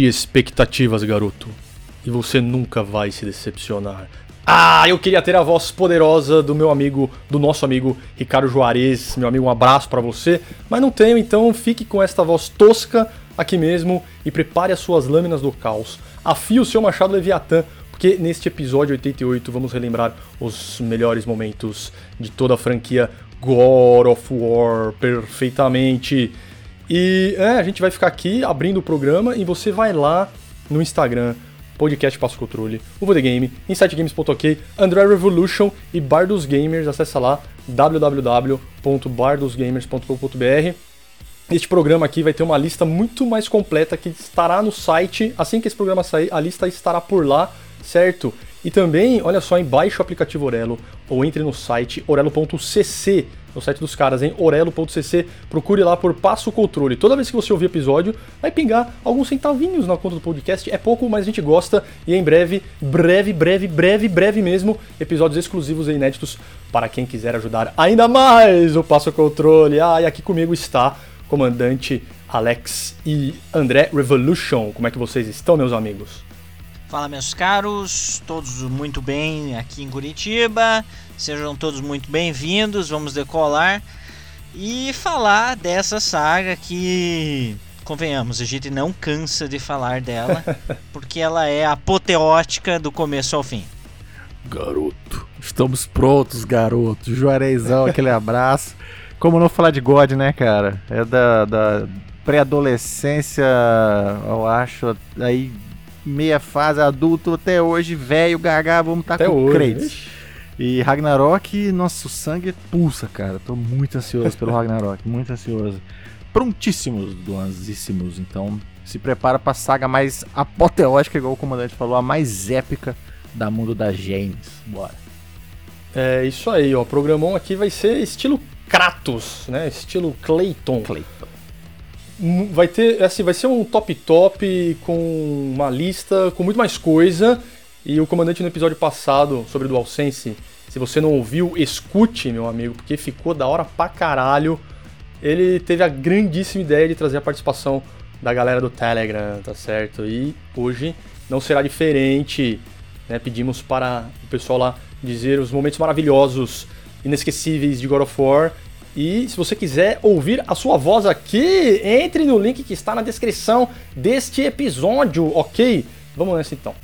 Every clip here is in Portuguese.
Crie expectativas, garoto. E você nunca vai se decepcionar. Ah, eu queria ter a voz poderosa do meu amigo, do nosso amigo Ricardo Juarez. Meu amigo, um abraço para você. Mas não tenho, então fique com esta voz tosca aqui mesmo e prepare as suas lâminas do caos. Afie o seu machado Leviatã, porque neste episódio 88 vamos relembrar os melhores momentos de toda a franquia God of War perfeitamente. E é, a gente vai ficar aqui abrindo o programa e você vai lá no Instagram, podcast Passo Controle, o The Game, InsightGames.ok, Android Revolution e Bar dos Gamers. Acessa lá www.bardosgamers.com.br. Este programa aqui vai ter uma lista muito mais completa que estará no site. Assim que esse programa sair, a lista estará por lá, certo? E também, olha só, baixe o aplicativo Orelo ou entre no site orelo.cc no site dos caras, hein? orelo.cc, procure lá por Passo Controle. Toda vez que você ouvir episódio, vai pingar alguns centavinhos na conta do podcast. É pouco, mas a gente gosta. E em breve, breve, breve, breve, breve mesmo, episódios exclusivos e inéditos para quem quiser ajudar ainda mais o Passo Controle. Ah, e aqui comigo está comandante Alex e André Revolution. Como é que vocês estão, meus amigos? Fala, meus caros, todos muito bem aqui em Curitiba. Sejam todos muito bem-vindos. Vamos decolar e falar dessa saga que, convenhamos, a gente não cansa de falar dela, porque ela é apoteótica do começo ao fim. Garoto, estamos prontos, garoto. Juarezão, aquele abraço. Como não falar de God, né, cara? É da, da pré-adolescência, eu acho, aí meia fase adulto até hoje, velho, gaga, vamos estar tá com hoje. Kratos. E Ragnarok, nosso sangue pulsa, cara. Tô muito ansioso pelo Ragnarok, muito ansioso. Prontíssimos, doanzíssimos. Então, se prepara pra saga mais apoteótica, igual o comandante falou, a mais épica da mundo da James. Bora. É isso aí, ó. O programão aqui vai ser estilo Kratos, né? Estilo Clayton. Clayton vai ter assim vai ser um top top com uma lista com muito mais coisa. E o comandante no episódio passado sobre o DualSense se você não ouviu escute meu amigo porque ficou da hora pra caralho. Ele teve a grandíssima ideia de trazer a participação da galera do Telegram tá certo? E hoje não será diferente né? pedimos para o pessoal lá dizer os momentos maravilhosos inesquecíveis de God of War e se você quiser ouvir a sua voz aqui, entre no link que está na descrição deste episódio, ok? Vamos nessa então.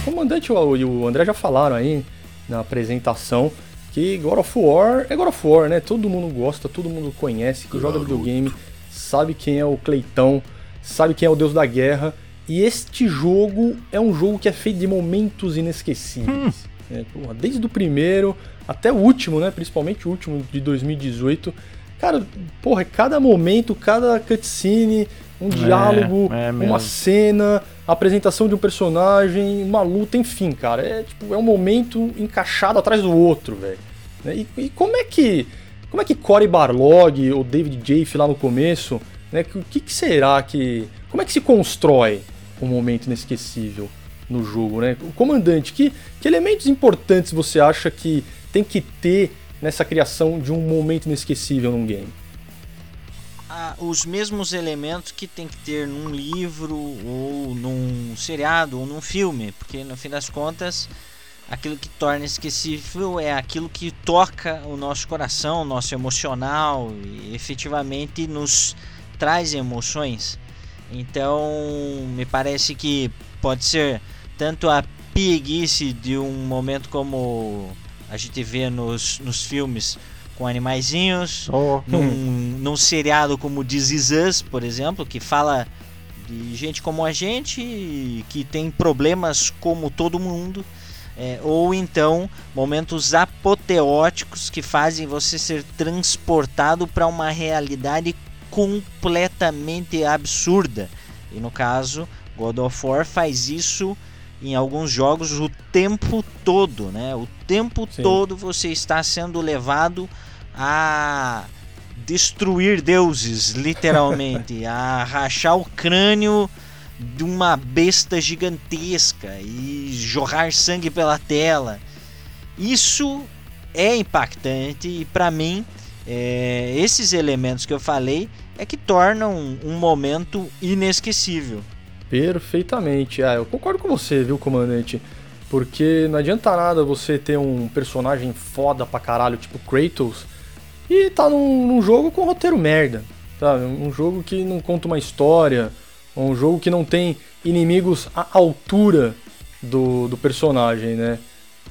O comandante e o André já falaram aí na apresentação que God of War é God of War, né? Todo mundo gosta, todo mundo conhece, que joga videogame, sabe quem é o Cleitão, sabe quem é o deus da guerra. E este jogo é um jogo que é feito de momentos inesquecíveis. Hum. É, porra, desde o primeiro até o último, né? Principalmente o último de 2018. Cara, porra, cada momento, cada cutscene, um é, diálogo, é uma cena, a apresentação de um personagem, uma luta, enfim, cara. É, tipo, é um momento encaixado atrás do outro, velho. Né, e, e, como é que. Como é que Cory Barlog ou David Jaffe lá no começo, né? O que, que será que. Como é que se constrói um momento inesquecível? No jogo, né? O comandante, que, que elementos importantes você acha que tem que ter nessa criação de um momento inesquecível num game? Ah, os mesmos elementos que tem que ter num livro ou num seriado ou num filme, porque no fim das contas aquilo que torna esquecível é aquilo que toca o nosso coração, o nosso emocional e efetivamente nos traz emoções. Então, me parece que pode ser tanto a pieguice de um momento como a gente vê nos, nos filmes com animaizinhos, oh. num, num seriado como This Is Us, por exemplo, que fala de gente como a gente, que tem problemas como todo mundo, é, ou então momentos apoteóticos que fazem você ser transportado para uma realidade completamente absurda. E no caso, God of War faz isso em alguns jogos o tempo todo, né? O tempo Sim. todo você está sendo levado a destruir deuses, literalmente, a rachar o crânio de uma besta gigantesca e jorrar sangue pela tela. Isso é impactante e para mim é, esses elementos que eu falei é que tornam um, um momento inesquecível. Perfeitamente. Ah, eu concordo com você, viu, comandante? Porque não adianta nada você ter um personagem foda pra caralho, tipo Kratos, e tá num, num jogo com roteiro merda, sabe? Um jogo que não conta uma história, um jogo que não tem inimigos à altura do, do personagem, né?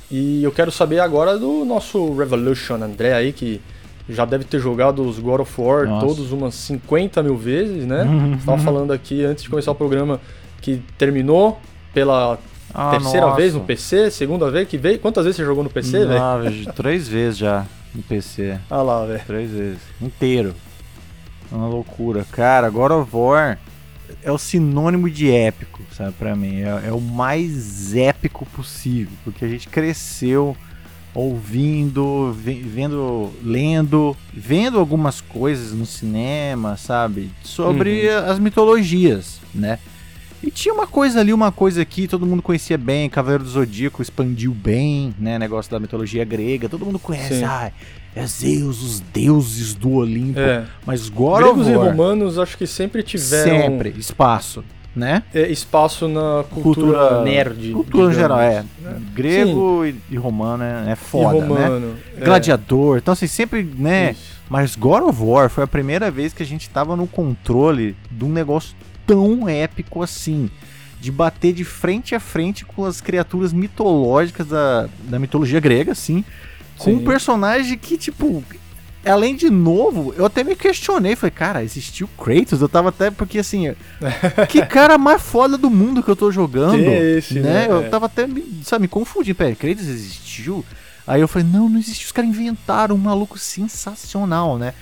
E eu quero saber agora do nosso Revolution André aí, que já deve ter jogado os God of War Nossa. todos umas 50 mil vezes, né? Você tava falando aqui antes de começar o programa que terminou pela Ah, terceira nossa. vez no PC, segunda vez que veio. Quantas vezes você jogou no PC, velho? Ah, três vezes já no PC. Ah lá, velho. Três vezes. Inteiro. É uma loucura. Cara, God of War é o sinônimo de épico, sabe, pra mim. É, é o mais épico possível. Porque a gente cresceu ouvindo, ve- vendo, lendo, vendo algumas coisas no cinema, sabe? Sobre as mitologias, né? E tinha uma coisa ali, uma coisa aqui, todo mundo conhecia bem, Cavaleiro do Zodíaco expandiu bem, né? Negócio da mitologia grega, todo mundo conhece, Sim. ah, é Zeus, os deuses do Olimpo. É. Mas God Gregos of e romanos acho que sempre tiveram sempre, espaço, né? é, espaço na cultura, Cultura- nerd. Cultura em digamos, geral, é. né? Grego e, e romano é, é foda, né? romano. é. Gladiador, então assim, sempre, né? Isso. Mas God of War foi a primeira vez que a gente tava no controle de um negócio tão épico assim. De bater de frente a frente com as criaturas mitológicas da, da mitologia grega, assim. Com um personagem que, tipo, além de novo, eu até me questionei. Falei, cara, existiu Kratos? Eu tava até, porque assim, que cara mais foda do mundo que eu tô jogando. Esse, né? Eu É. tava até, me- sabe, me confundindo. Pera, Kratos existiu? Aí eu falei, não, não existiu. Os caras inventaram um maluco sensacional, né?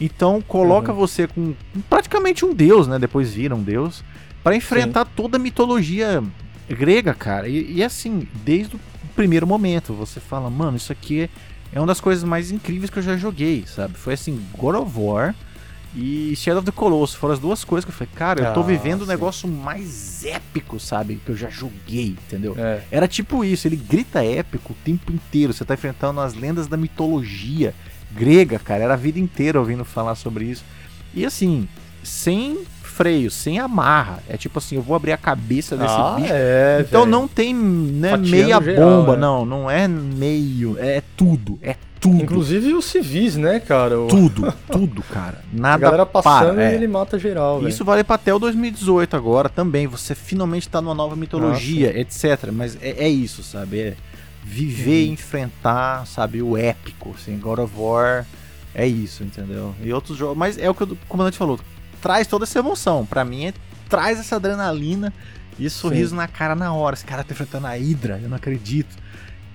Então coloca Uhum. você com praticamente um deus, né? Depois vira um deus. Pra enfrentar toda a mitologia grega, cara. E, e assim, desde o primeiro momento, você fala, mano, isso aqui é uma das coisas mais incríveis que eu já joguei, sabe? Foi assim, God of War e Shadow of the Colossus. Foram as duas coisas que eu falei, cara, eu tô Ah, vivendo o sim. negócio mais épico, sabe? Que eu já joguei, entendeu? É. Era tipo isso, ele grita épico o tempo inteiro. Você tá enfrentando as lendas da mitologia grega, cara. Era a vida inteira ouvindo falar sobre isso. E assim, sem freio, sem amarra. É tipo assim, eu vou abrir a cabeça desse ah, bicho. é, então velho. não tem né, meia geral, bomba, é. não. Não é meio, é tudo. É tudo. Inclusive os civis, né, cara? O- Tudo, tudo, cara. a Nada galera passando para. e é. ele mata geral, velho. Isso vale pra até o 2018 agora também. Você finalmente tá numa nova mitologia, etc. Mas é, é isso, sabe? É viver e Uhum. enfrentar, sabe? O épico, assim. God of War é isso, entendeu? E outros jogos. Mas é o que o comandante falou. Traz toda essa emoção. Pra mim, é, traz essa adrenalina e sorriso na cara na hora. Esse cara tá enfrentando a Hydra, eu não acredito.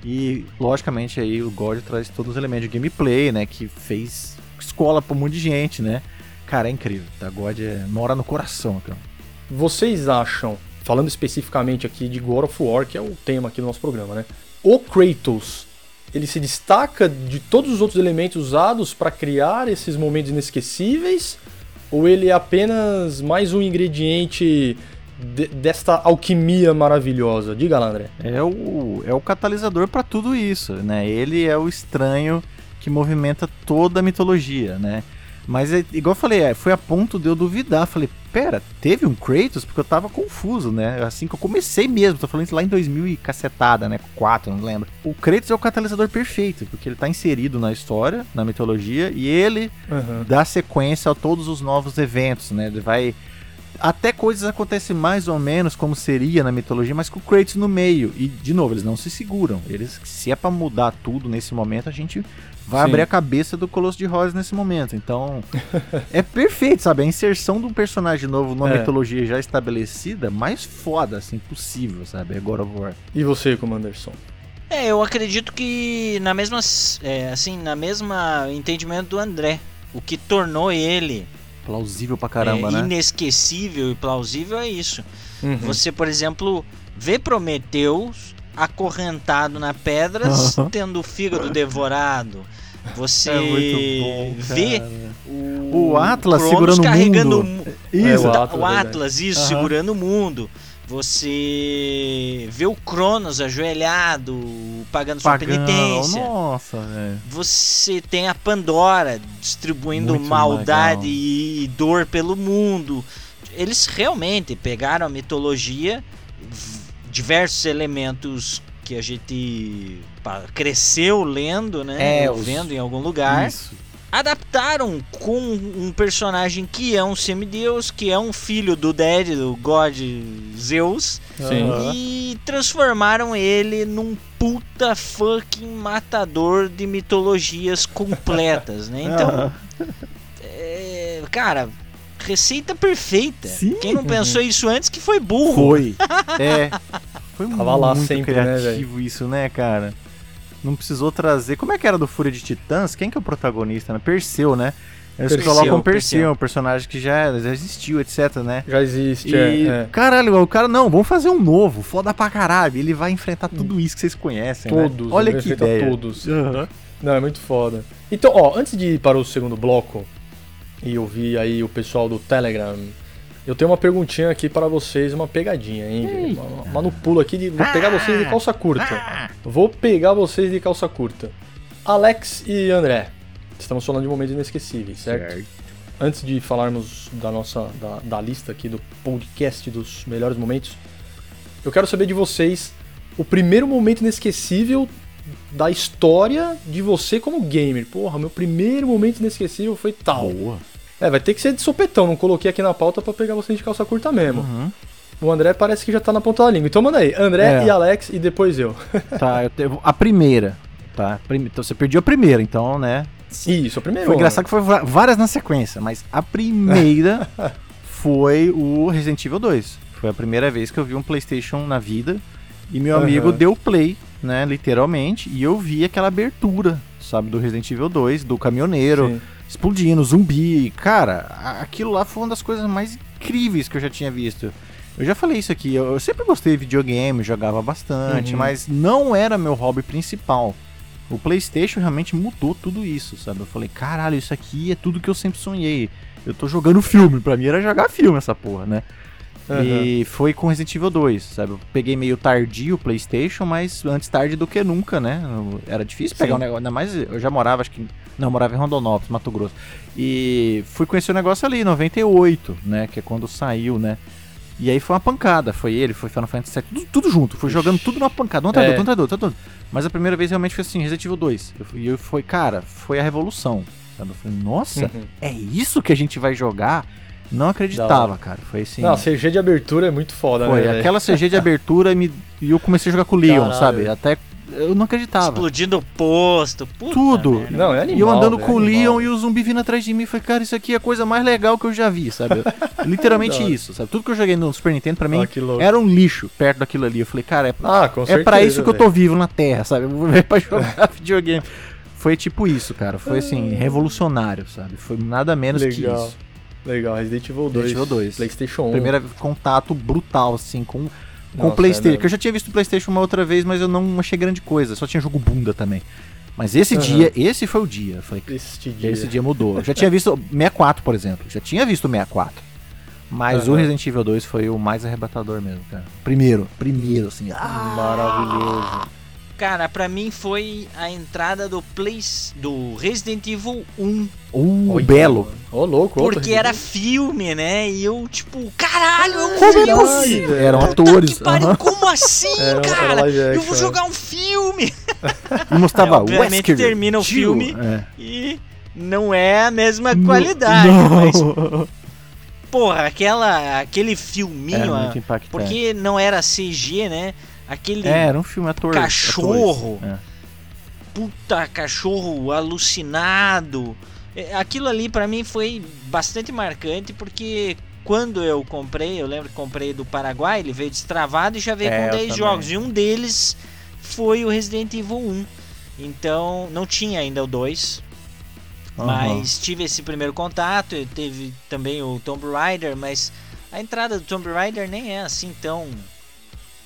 E, logicamente, aí o God traz todos os elementos de gameplay, né? Que fez escola pra um monte de gente, né? Cara, é incrível. Tá? God é, mora no coração, cara. Vocês acham, falando especificamente aqui de God of War, que é o tema aqui do nosso programa, né? O Kratos, ele se destaca de todos os outros elementos usados para criar esses momentos inesquecíveis? Ou ele é apenas mais um ingrediente de- desta alquimia maravilhosa? Diga lá, André. É o, é o catalisador pra tudo isso, né? Ele é o estranho que movimenta toda a mitologia, né? Mas, é, igual eu falei, é, foi a ponto de eu duvidar. Falei, pera, teve um Kratos? Porque eu tava confuso, né? Assim que eu comecei mesmo, tô falando isso lá em 2000 e cacetada, né? 4, não lembro. O Kratos é o catalisador perfeito, porque ele tá inserido na história, na mitologia, e ele dá sequência a todos os novos eventos, né? Ele vai. Até coisas acontecem mais ou menos como seria na mitologia, mas com o Kratos no meio. E, de novo, eles não se seguram. Eles, se é pra mudar tudo nesse momento, a gente vai Sim. abrir a cabeça do Colosso de Rhodes nesse momento. Então, é perfeito, sabe? A inserção de um personagem novo numa É. mitologia já estabelecida, mais foda, assim, possível, sabe? É God of War. E você, Commanderson? É, eu acredito que na mesma, é, assim, na mesma entendimento do André, o que tornou ele Plausível pra caramba, é, né? inesquecível e plausível é isso. Uhum. Você, por exemplo, vê Prometeus acorrentado na pedras, Aham. tendo o fígado devorado. Você É bom, vê o, O Atlas Cronos segurando o carregando mundo. o, É, o Atlas, o. Atlas, isso, Aham. segurando o mundo. Você vê o Cronos ajoelhado, pagando sua Pagando, penitência. nossa, velho. Você tem a Pandora distribuindo Muito maldade legal. e dor pelo mundo. Eles realmente pegaram a mitologia, diversos elementos que a gente cresceu lendo, né? É, os- vendo em algum lugar. Isso. Adaptaram com um personagem que é um semideus, que é um filho do Dead, do God Zeus. Sim. E transformaram ele num puta fucking matador de mitologias completas, né? Então, é, cara, receita perfeita. Sim. Quem não pensou isso antes que foi burro. Foi. É. Foi Tava lá muito sempre, né, criativo isso, né, cara? Não precisou trazer. Como é que era do Fúria de Titãs? Quem que é o protagonista, né? Perseu, né? Eles Perseu, colocam Perseu, Perseu. um personagem que já, já existiu, etc, né? Já existe, E, é, é. caralho, o cara, não, vamos fazer um novo, foda pra caralho. Ele vai enfrentar tudo isso que vocês conhecem, né? Todos, Olha ele que enfrenta ideia. todos. Aham. Não, é muito foda. Então, ó, antes de ir para o segundo bloco e ouvir aí o pessoal do Telegram, eu tenho uma perguntinha aqui para vocês, uma pegadinha, hein? Uma no pulo aqui, de, vou pegar vocês de calça curta. Vou pegar vocês de calça curta. Alex e André, estamos falando de momentos inesquecíveis, certo? Antes de falarmos da nossa da, da lista aqui do podcast dos melhores momentos, eu quero saber de vocês o primeiro momento inesquecível da história de você como gamer. Porra, meu primeiro momento inesquecível foi tal. Boa. É, vai ter que ser de sopetão, não coloquei aqui na pauta pra pegar vocês de calça curta mesmo. Uhum. O André parece que já tá na ponta da língua. Então manda aí, André É. e Alex e depois eu. Tá, eu te- a primeira. Tá, então você perdeu a primeira, então, né? Isso, a primeira. Foi engraçado que foi várias na sequência, mas a primeira foi o Resident Evil 2. Foi a primeira vez que eu vi um PlayStation na vida e meu amigo deu play, né, literalmente, e eu vi aquela abertura, sabe, do Resident Evil 2, do caminhoneiro Sim. explodindo, zumbi. Cara, aquilo lá foi uma das coisas mais incríveis que eu já tinha visto. Eu já falei isso aqui, eu eu sempre gostei de videogame, jogava bastante, Uhum. mas não era meu hobby principal. O PlayStation realmente mudou tudo isso, sabe? Eu falei, caralho, isso aqui é tudo que eu sempre sonhei. Eu tô jogando filme, pra mim era jogar filme essa porra, né? Aham. E foi com Resident Evil 2, sabe? Eu peguei meio tardio o PlayStation, mas antes tarde do que nunca, né? Eu- Era difícil pegar Sim. um negócio, ainda mais eu já morava, acho que. Não, eu morava em Rondonópolis, Mato Grosso. E fui conhecer o negócio ali, 98, né? Que é quando saiu, né? E aí foi uma pancada, foi ele, foi Final Fantasy VII, tudo, tudo junto, fui jogando tudo numa pancada, um atrás É. do outro, um atrás do outro. Mas a primeira vez realmente foi assim, Resident Evil 2. Eu fui- E eu foi, cara, foi a revolução. Sabe? Eu falei, nossa, Uhum. é isso que a gente vai jogar? Não acreditava, cara. Foi assim. Não, a CG de abertura é muito foda, Foi, né? aquela CG de abertura me, e eu comecei a jogar com o Leon, Caralho. sabe? Até eu não acreditava. Explodindo o posto. Puta Tudo. merda. Não, é E animal. eu andando com o animal. Leon e o zumbi vindo atrás de mim, falei, cara, isso aqui é a coisa mais legal que eu já vi, sabe? Literalmente isso, sabe? Tudo que eu joguei no Super Nintendo, pra mim, Ah, que louco. era um lixo perto daquilo ali. Eu falei, cara, é, Ah, com é certeza. pra isso que eu tô vivo na Terra, sabe? Eu vou ver pra jogar videogame. Foi tipo isso, cara. Foi assim, revolucionário, sabe? Foi nada menos que Legal. isso. Legal, Resident Evil 2. Resident Evil 2. PlayStation 1. Primeiro contato brutal, assim, com, com Nossa, o PlayStation. é que eu já tinha visto o PlayStation uma outra vez, mas eu não achei grande coisa. Só tinha jogo bunda também. Mas esse Aham. dia, esse foi o dia. Este dia. esse dia mudou. Eu já tinha visto 64, por exemplo. Já tinha visto o 64. Mas o Aham. Resident Evil 2 foi o mais arrebatador mesmo, cara. Primeiro, primeiro, assim. Ah, Maravilhoso. Cara, pra mim foi a entrada do Play do Resident Evil 1. uh, Olha, belo. Ô, louco. outro Porque era filme, né? E eu, tipo, caralho, é um Como é filme. possível? Eram Puta atores. que pariu, como assim, Era era cara? Eu vou é. jogar um filme. E mostrava É, obviamente Wesker, termina o Jill. filme. É. E não é a mesma Não- qualidade, não. mas, porra, aquela, aquele filminho, Era muito impactante. porque não era CG, né? Aquele É, era um filme ator. Cachorro. atores. É. puta cachorro alucinado. É, Aquilo ali pra mim foi bastante marcante porque quando eu comprei, eu lembro que comprei do Paraguai, ele veio destravado e já veio É, com eu 10 também. jogos. E um deles foi o Resident Evil 1. Então não tinha ainda o 2. Aham. Mas tive esse primeiro contato, eu teve também o Tomb Raider, mas a entrada do Tomb Raider nem é assim tão.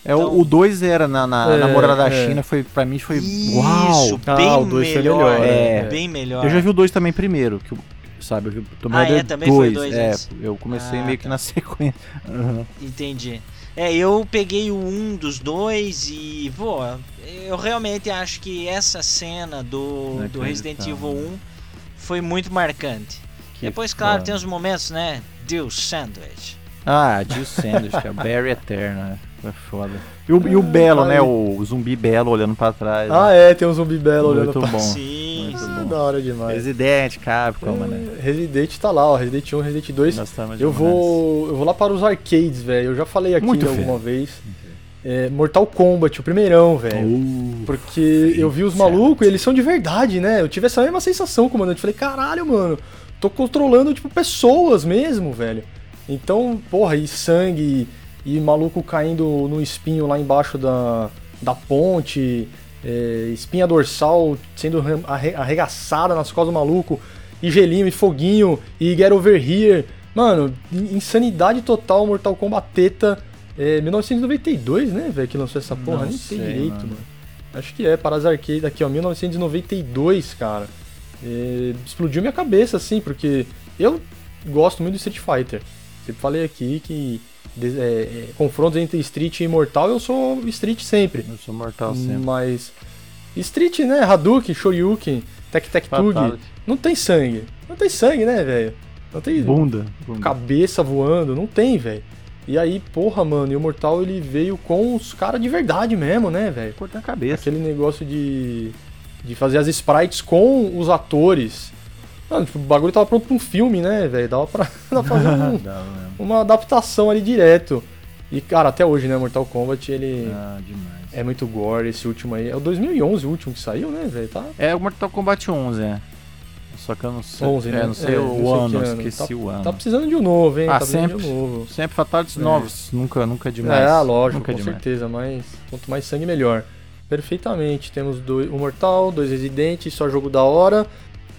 É, Então- o 2 era na, na É, namorada da é. China, foi, pra mim foi. Isso, Uau! Ah, bem o dois foi melhor. melhor, é. Bem melhor. Eu já vi o 2 também primeiro, que, o- sabe? Eu vi o Tomb Ah, é? Também foi o 2, dois É, antes. eu comecei Ah, meio que tá. na sequência. Aham. Entendi. É, eu peguei o um dos dois e, pô, eu realmente acho que essa cena do, do Resident Evil 1 foi muito marcante. Que Depois, claro, foda. tem os momentos, né? Deus Sandwich. Ah, Deus Sandwich, que é Barry Eterno, né? Foi foda. E o, e o Belo, né? O zumbi Belo olhando pra trás. Ah, né? é, tem um zumbi Belo Muito olhando pra trás. Sim, Muito bom. da hora demais. Resident, Capcom, é, né? Resident tá lá, ó. Resident 1, Resident 2. Eu vou, eu vou lá para os arcades, velho. Eu já falei aqui Muito alguma vez. É, Mortal Kombat, o primeirão, velho. Uh, porque eu vi os malucos e eles são de verdade, né? Eu tive essa mesma sensação, comandante. Falei, caralho, mano, tô controlando, tipo, pessoas mesmo, velho. Então, porra, e sangue, e, maluco caindo no espinho lá embaixo da, da ponte, é, espinha dorsal sendo arregaçada nas costas do maluco, e gelinho, e foguinho, e get over here. Mano, insanidade total Mortal Kombat teta é 1992, né, velho, que lançou essa porra? Não Nem sei, direito, mano. mano. Acho que é, para as arcades aqui, ó, 1992, cara. É, explodiu minha cabeça, assim, porque eu gosto muito do Street Fighter. Sempre falei aqui que é, é, confrontos entre Street e Mortal, eu sou Street sempre. Eu sou Mortal sempre. Mas Street, né, Hadouken, Shoryuken, Tek Tek Tug, não tem sangue. Não tem sangue, né, velho? Não tem bunda, bunda. cabeça voando, não tem, velho. E aí, porra, mano, e o Mortal ele veio com os caras de verdade mesmo, né, velho? Cortar a cabeça. Aquele negócio de, de fazer as sprites com os atores. Mano, tipo, o bagulho tava pronto pra um filme, né, velho? Dava pra, dava pra fazer um, uma adaptação ali direto. E, cara, até hoje, né, Mortal Kombat, ele ah, é muito gore. Esse último aí, é o 2011 o último que saiu, né, velho? Tá? É o Mortal Kombat 11, é. Só que eu não sei. 11, né? É, não sei é, o não ano, ano, esqueci tá, o ano. Tá precisando de um novo, hein? Ah, tá sempre. De um novo. Sempre fatalities é. novos. Nunca, nunca é demais. É, lógico, nunca é com certeza. Mas quanto mais sangue, melhor. Perfeitamente. Temos dois, um Mortal, dois Residentes, só jogo da hora.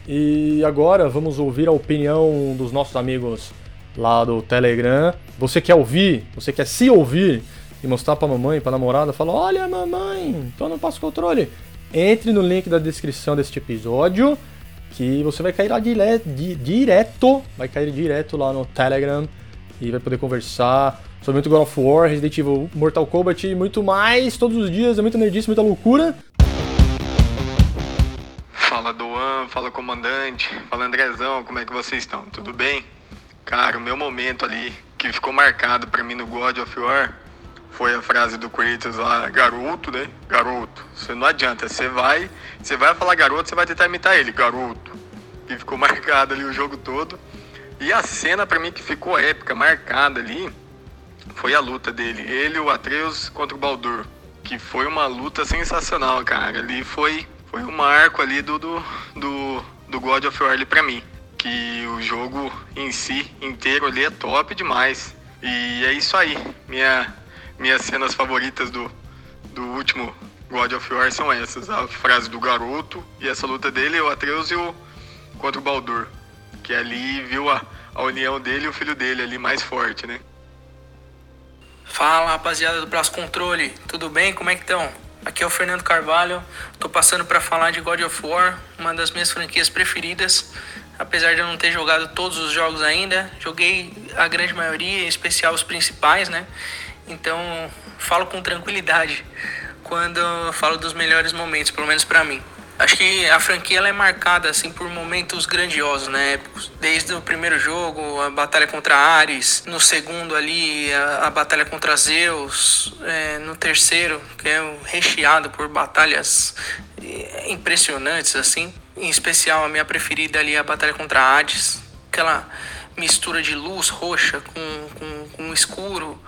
E agora vamos ouvir a opinião dos nossos amigos lá do Telegram. Você quer ouvir? Você quer se ouvir? E mostrar pra mamãe, pra namorada? Fala, olha mamãe, tô no passo controle. Entre no link da descrição deste episódio que você vai cair lá dire di direto, vai cair direto lá no Telegram e vai poder conversar sobre muito God of War, Resident Evil, Mortal Kombat e muito mais todos os dias, é muita nerdice, muita loucura. Fala Doan, fala comandante, fala Andrezão, como é que vocês estão? Tudo bem? Cara, o meu momento ali que ficou marcado para mim no God of War foi a frase do Kratos lá, garoto, né? Garoto. Você não adianta, você vai, você vai falar garoto, você vai tentar imitar ele, garoto. E ficou marcado ali o jogo todo. E a cena para mim que ficou épica, marcada ali, foi a luta dele, ele o Atreus contra o Baldur, que foi uma luta sensacional, cara. Ali foi foi um marco ali do do, do, do God of War para mim, que o jogo em si inteiro ali é top demais. E é isso aí. Minha minhas cenas favoritas do, do último God of War são essas. A frase do garoto e essa luta dele, o Atreus e o contra o Baldur. Que ali viu a, a união dele e o filho dele ali mais forte, né? Fala rapaziada do Braço Controle, tudo bem? Como é que estão? Aqui é o Fernando Carvalho, tô passando para falar de God of War, uma das minhas franquias preferidas. Apesar de eu não ter jogado todos os jogos ainda, joguei a grande maioria, em especial os principais, né? Então, falo com tranquilidade quando falo dos melhores momentos, pelo menos para mim. Acho que a franquia é marcada assim por momentos grandiosos, né. Desde o primeiro jogo, a batalha contra Ares, no segundo ali a, a batalha contra Zeus, é, no terceiro que é recheado por batalhas é, impressionantes assim. Em especial a minha preferida ali a batalha contra Hades, aquela mistura de luz roxa com, com, com escuro,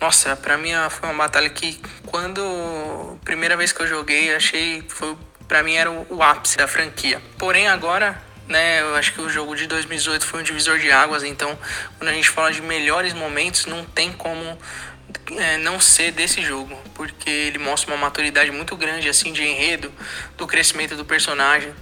nossa, pra mim foi uma batalha que quando primeira vez que eu joguei, achei foi para mim era o, ápice da franquia. Porém agora, né, eu acho que o jogo de 2018 foi um divisor de águas, então quando a gente fala de melhores momentos, não tem como é, não ser desse jogo, porque ele mostra uma maturidade muito grande assim de enredo, do crescimento do personagem.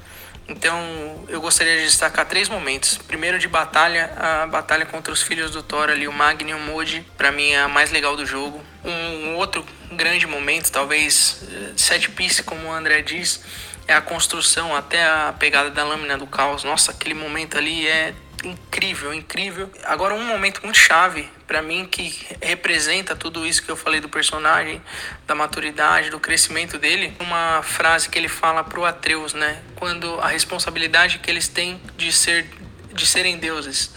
Então, eu gostaria de destacar três momentos. Primeiro de batalha, a batalha contra os filhos do Thor ali, o Magni e o Modi, para mim é a mais legal do jogo. Um outro grande momento, talvez eh, set piece, como o André diz, é a construção até a pegada da lâmina do caos. Nossa, aquele momento ali é incrível, incrível. Agora um momento muito chave para mim que representa tudo isso que eu falei do personagem, da maturidade, do crescimento dele, uma frase que ele fala pro Atreus, né? Quando a responsabilidade que eles têm de ser de serem deuses.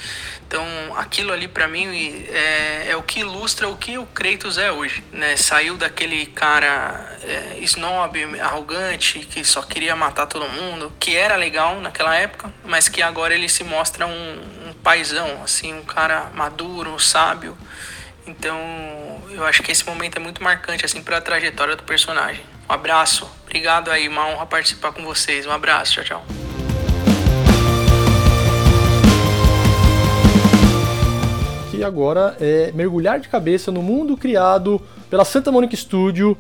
Então, aquilo ali para mim é, é, o que ilustra o que o Kratos é hoje, né? Saiu daquele cara é, snob, arrogante, que só queria matar todo mundo, que era legal naquela época, mas que agora ele se mostra um, um paizão, assim, um cara maduro, sábio. Então, eu acho que esse momento é muito marcante, assim, para a trajetória do personagem. Um abraço, obrigado aí, uma honra participar com vocês. Um abraço, tchau, tchau. Que agora é mergulhar de cabeça no mundo criado pela Santa Monica Studio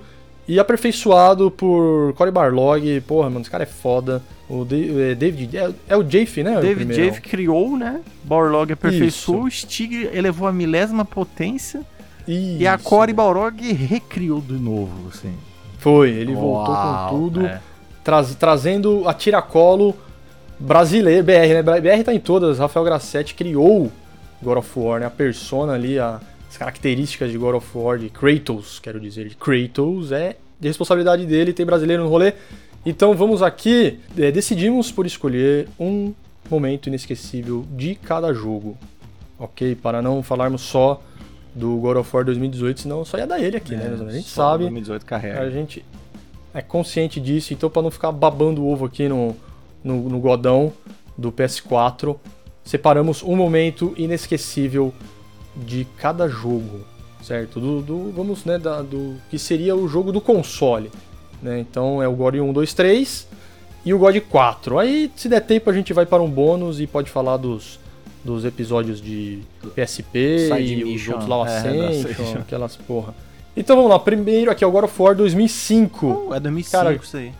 e aperfeiçoado por Cory Barlog. Porra, mano, esse cara é foda. O é, David. É, é, o Jafe, né? David Jafe criou, né? Barlog aperfeiçoou, o Stig elevou a milésima potência. Isso. E a Cory Balrog recriou de novo, assim. Foi, ele Uau, voltou com tudo, é. trazendo a tiracolo brasileiro, BR, né? BR tá em todas. Rafael Grassetti criou God of War, né? A persona ali, a, as características de God of War, de Kratos, quero dizer, de Kratos, é de responsabilidade dele, tem brasileiro no rolê. Então vamos aqui, é, decidimos por escolher um momento inesquecível de cada jogo, ok? Para não falarmos só do God of War 2018, senão só ia dar ele aqui, né, é, né? A gente sabe. 2018 carrega. A gente é consciente disso, então para não ficar babando o ovo aqui no, no, no godão do PS4, separamos um momento inesquecível de cada jogo, certo? Do, do vamos, né, da, do que seria o jogo do console, né? Então é o God 1, 2, 3 e o God 4. Aí, se der tempo, a gente vai para um bônus e pode falar dos, dos episódios de PSP Side e mission. os outros lá, o Ascension, é, aquelas porra. Então vamos lá, primeiro aqui é o God of War 2005. Uh, é 2005 Cara, isso aí.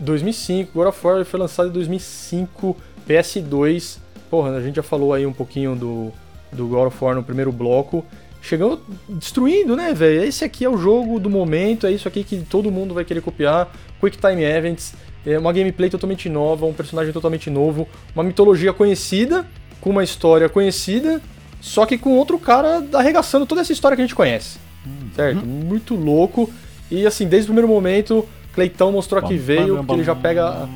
2005, God of War foi lançado em 2005, PS2 porra, a gente já falou aí um pouquinho do, do God of War no primeiro bloco. Chegando destruindo, né, velho? Esse aqui é o jogo do momento, é isso aqui que todo mundo vai querer copiar. Quick Time Events, é uma gameplay totalmente nova, um personagem totalmente novo, uma mitologia conhecida, com uma história conhecida, só que com outro cara arregaçando toda essa história que a gente conhece. Uhum. Certo? Muito louco. E assim, desde o primeiro momento, Cleitão mostrou que veio, que ele já pega,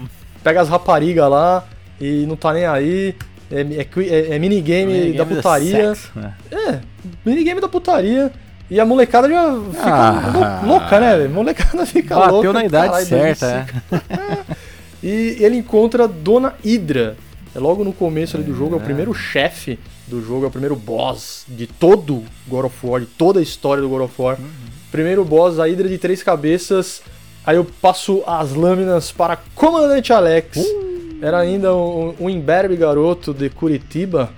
pega as raparigas lá e não tá nem aí. É, é, é, é minigame, minigame da putaria. Sexo, né? É, minigame da putaria. E a molecada já fica ah, louca, né? A molecada fica bateu louca. Bateu na idade caralho, certa, é. E ele encontra Dona Hydra. É logo no começo ali do jogo, é o é. primeiro chefe do jogo, é o primeiro boss de todo God of War, de toda a história do God of War. Uhum. Primeiro boss, a Hydra de três cabeças. Aí eu passo as lâminas para Comandante Alex. Uh era ainda um, um imberbe garoto de Curitiba.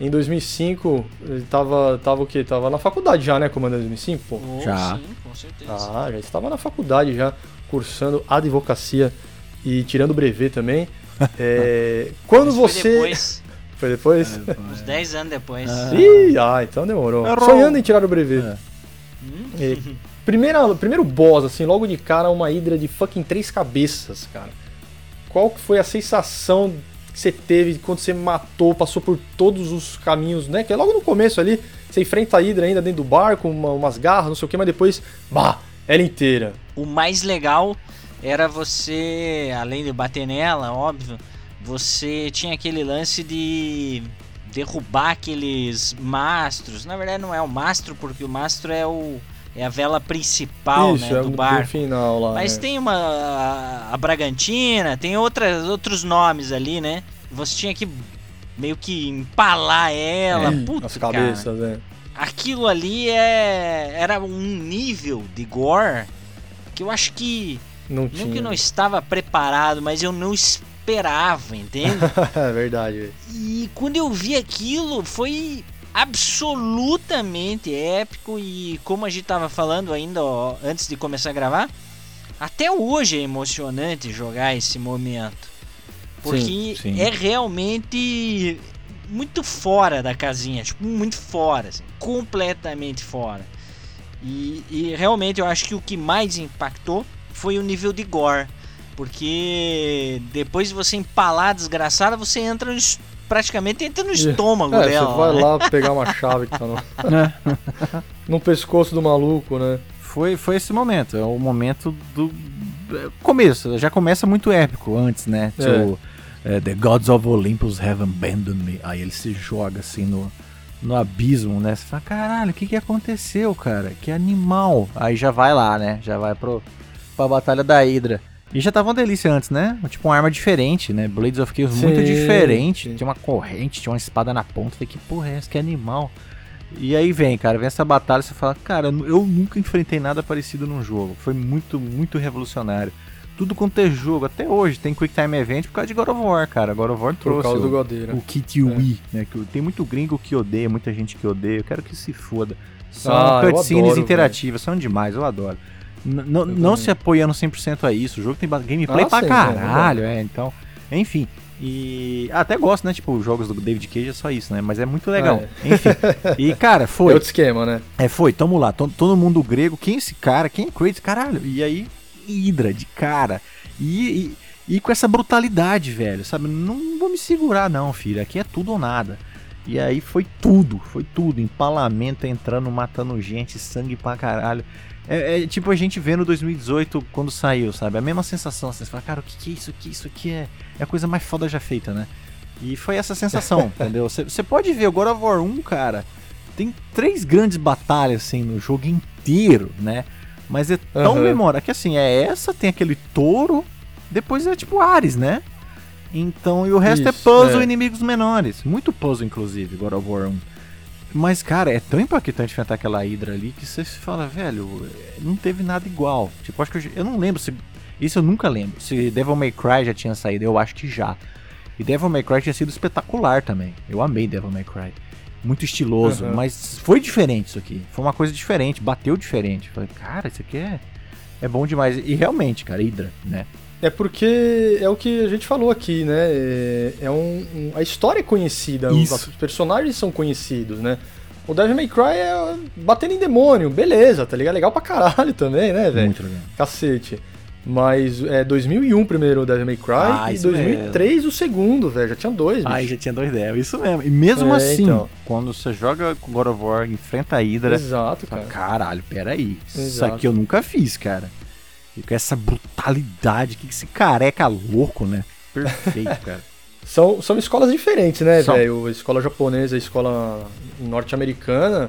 Em 2005, ele tava, tava o quê? Tava na faculdade já, né, comandante 2005? Pô? Oh, já. Sim, com certeza. Ah, já estava na faculdade já, cursando advocacia e tirando brevet também. É, quando Mas você... Foi depois. Foi depois? É, Uns 10 anos depois. Ah. Ih, ah, então demorou. Errou. Sonhando em tirar o brevet. É. Hum? primeira, primeiro boss, assim, logo de cara, uma hidra de fucking três cabeças, cara qual foi a sensação que você teve quando você matou, passou por todos os caminhos, né? Que é logo no começo ali, você enfrenta a Hydra ainda dentro do barco, uma, umas garras, não sei o que, mas depois, bah, ela inteira. O mais legal era você, além de bater nela, óbvio, você tinha aquele lance de derrubar aqueles mastros. Na verdade não é o mastro, porque o mastro é o é a vela principal Isso, né, do é barco. final lá. Mas é. tem uma a, a Bragantina, tem outras, outros nomes ali, né? Você tinha que meio que empalar ela, é, putz, as cabeças, cara. é. Aquilo ali é era um nível de gore que eu acho que não, não que não estava preparado, mas eu não esperava, entende? é verdade. E quando eu vi aquilo, foi absolutamente épico e como a gente tava falando ainda ó, antes de começar a gravar, até hoje é emocionante jogar esse momento. Porque sim, sim. é realmente muito fora da casinha, tipo, muito fora, assim, completamente fora. E, e realmente eu acho que o que mais impactou foi o nível de gore. Porque depois de você empalar a desgraçada, você entra no praticamente entra no estômago É, dela. você vai né? lá pegar uma chave que tá no, no pescoço do maluco, né? Foi, foi esse momento, é o momento do é, começo, já começa muito épico antes, né? É. Tipo, é, The Gods of Olympus have abandoned me. Aí ele se joga assim no, no abismo, né? Você fala, caralho, o que que aconteceu, cara? Que animal. Aí já vai lá, né? Já vai pro, pra Batalha da Hydra. E já tava uma delícia antes, né? Tipo uma arma diferente, né? Blades of Chaos muito diferente. sim. Tinha uma corrente, tinha uma espada na ponta. Falei, que porra é essa? Que animal. E aí vem, cara, vem essa batalha você fala, cara, eu nunca enfrentei nada parecido num jogo. Foi muito, muito revolucionário. Tudo quanto é jogo, até hoje, tem Quick Time Event por causa de God of War, cara. God of War Por trouxe causa do o, Godeira. o Kit Wii, né? Que tem muito gringo que odeia, muita gente que odeia. Eu quero que se foda. São Ah, cutscenes adoro, interativas, são demais, eu adoro. Não- se apoiando 100% a isso, o jogo tem gameplay Ah, pra caralho, é, então. Enfim. E até gosto, né? Tipo, jogos do David Cage é só isso, né? Mas é muito legal. Enfim. E, cara, É foi. outro esquema, né? É, foi, tamo lá, to- todo mundo grego, quem é esse cara? Quem é Kratos? Caralho, e aí, Hydra de cara. E, e, e com essa brutalidade, velho, sabe? Não vou me segurar, não, filho, aqui é tudo ou nada. E aí foi tudo, foi tudo, empalamento entrando, matando gente, sangue pra caralho. É, é tipo a gente vendo 2018 quando saiu, sabe? A mesma sensação, assim, você fala, cara, o que, que é isso aqui? Isso aqui é, é a coisa mais foda já feita, né? E foi essa sensação, entendeu? Você pode ver, o God of War 1, cara, tem três grandes batalhas assim no jogo inteiro, né? Mas é tão Aham. memória que assim, é essa, tem aquele touro, depois é tipo Ares, né? Então, e o resto é Isso, puzzle é. inimigos menores. Muito puzzle, inclusive, God of War 1. Mas, cara, é tão impactante enfrentar aquela Hydra ali que você se fala, velho, não teve nada igual. Tipo, acho que eu, eu não lembro se. Isso eu nunca lembro. Se Devil May Cry já tinha saído, eu acho que já. E Devil May Cry tinha sido espetacular também. Eu amei Devil May Cry. Muito estiloso, Uhum. mas foi diferente isso aqui. Foi uma coisa diferente, bateu diferente. Falei, cara, isso aqui é, é bom demais. E realmente, cara, Hydra, né? É porque é o que a gente falou aqui, né? É, é um, um- a história é conhecida, os, Isso. os personagens são conhecidos, né? O Devil May Cry é batendo em demônio, beleza, tá ligado? Legal pra caralho também, né, velho? Muito legal. Cacete. Mas é 2001 o primeiro o Devil May Cry Ah, e isso 2003 o segundo, velho. Já tinha dois, bicho. Aí já tinha dois Devil, isso mesmo. E mesmo É, assim, então. quando você joga com God of War, enfrenta a Hydra, Exato, Fala, cara. Caralho, peraí. Isso Exato. aqui eu nunca fiz, cara. E com essa brutalidade, que esse careca louco, né? Perfeito, cara. São, são escolas diferentes, né, velho? A escola japonesa, a escola norte-americana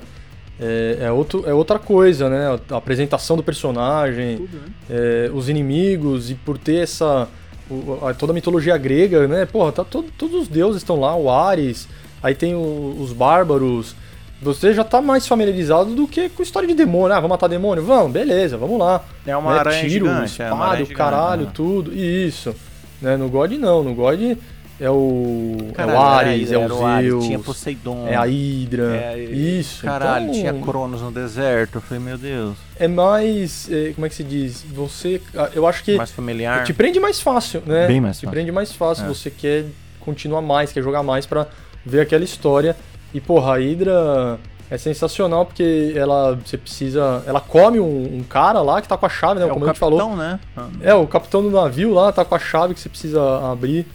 é, é, outro, é outra coisa, né? A apresentação do personagem, é, os inimigos, e por ter essa. o- a- toda a mitologia grega, né? Porra, tá todo- todos os deuses estão lá, o Ares, aí tem o- os bárbaros. Você já tá mais familiarizado do que com história de demônio. Ah, vamos matar demônio? Vamos, beleza, vamos lá. É uma né? aranha Tiro, gigante, é uma espada, gigante, caralho, né? tudo. Isso. Né? No God não, no God é o, é Caralho, o Ares, é, era o Ares, Zeus, Tinha Poseidon. é a Hydra. é, isso. Caralho, então, tinha Cronos no deserto. Eu falei, meu Deus. É mais. é, como é que se diz? Você. ah, Eu acho que Mais familiar. te prende mais fácil, né? Bem mais Te fácil. prende mais fácil. É. Você quer continuar mais, quer jogar mais pra ver aquela história. E, porra, a Hydra é sensacional porque ela. Você precisa. Ela come um, um cara lá que tá com a chave, né? é o Como a gente falou. capitão, né? É, o capitão do navio lá tá com a chave que você precisa abrir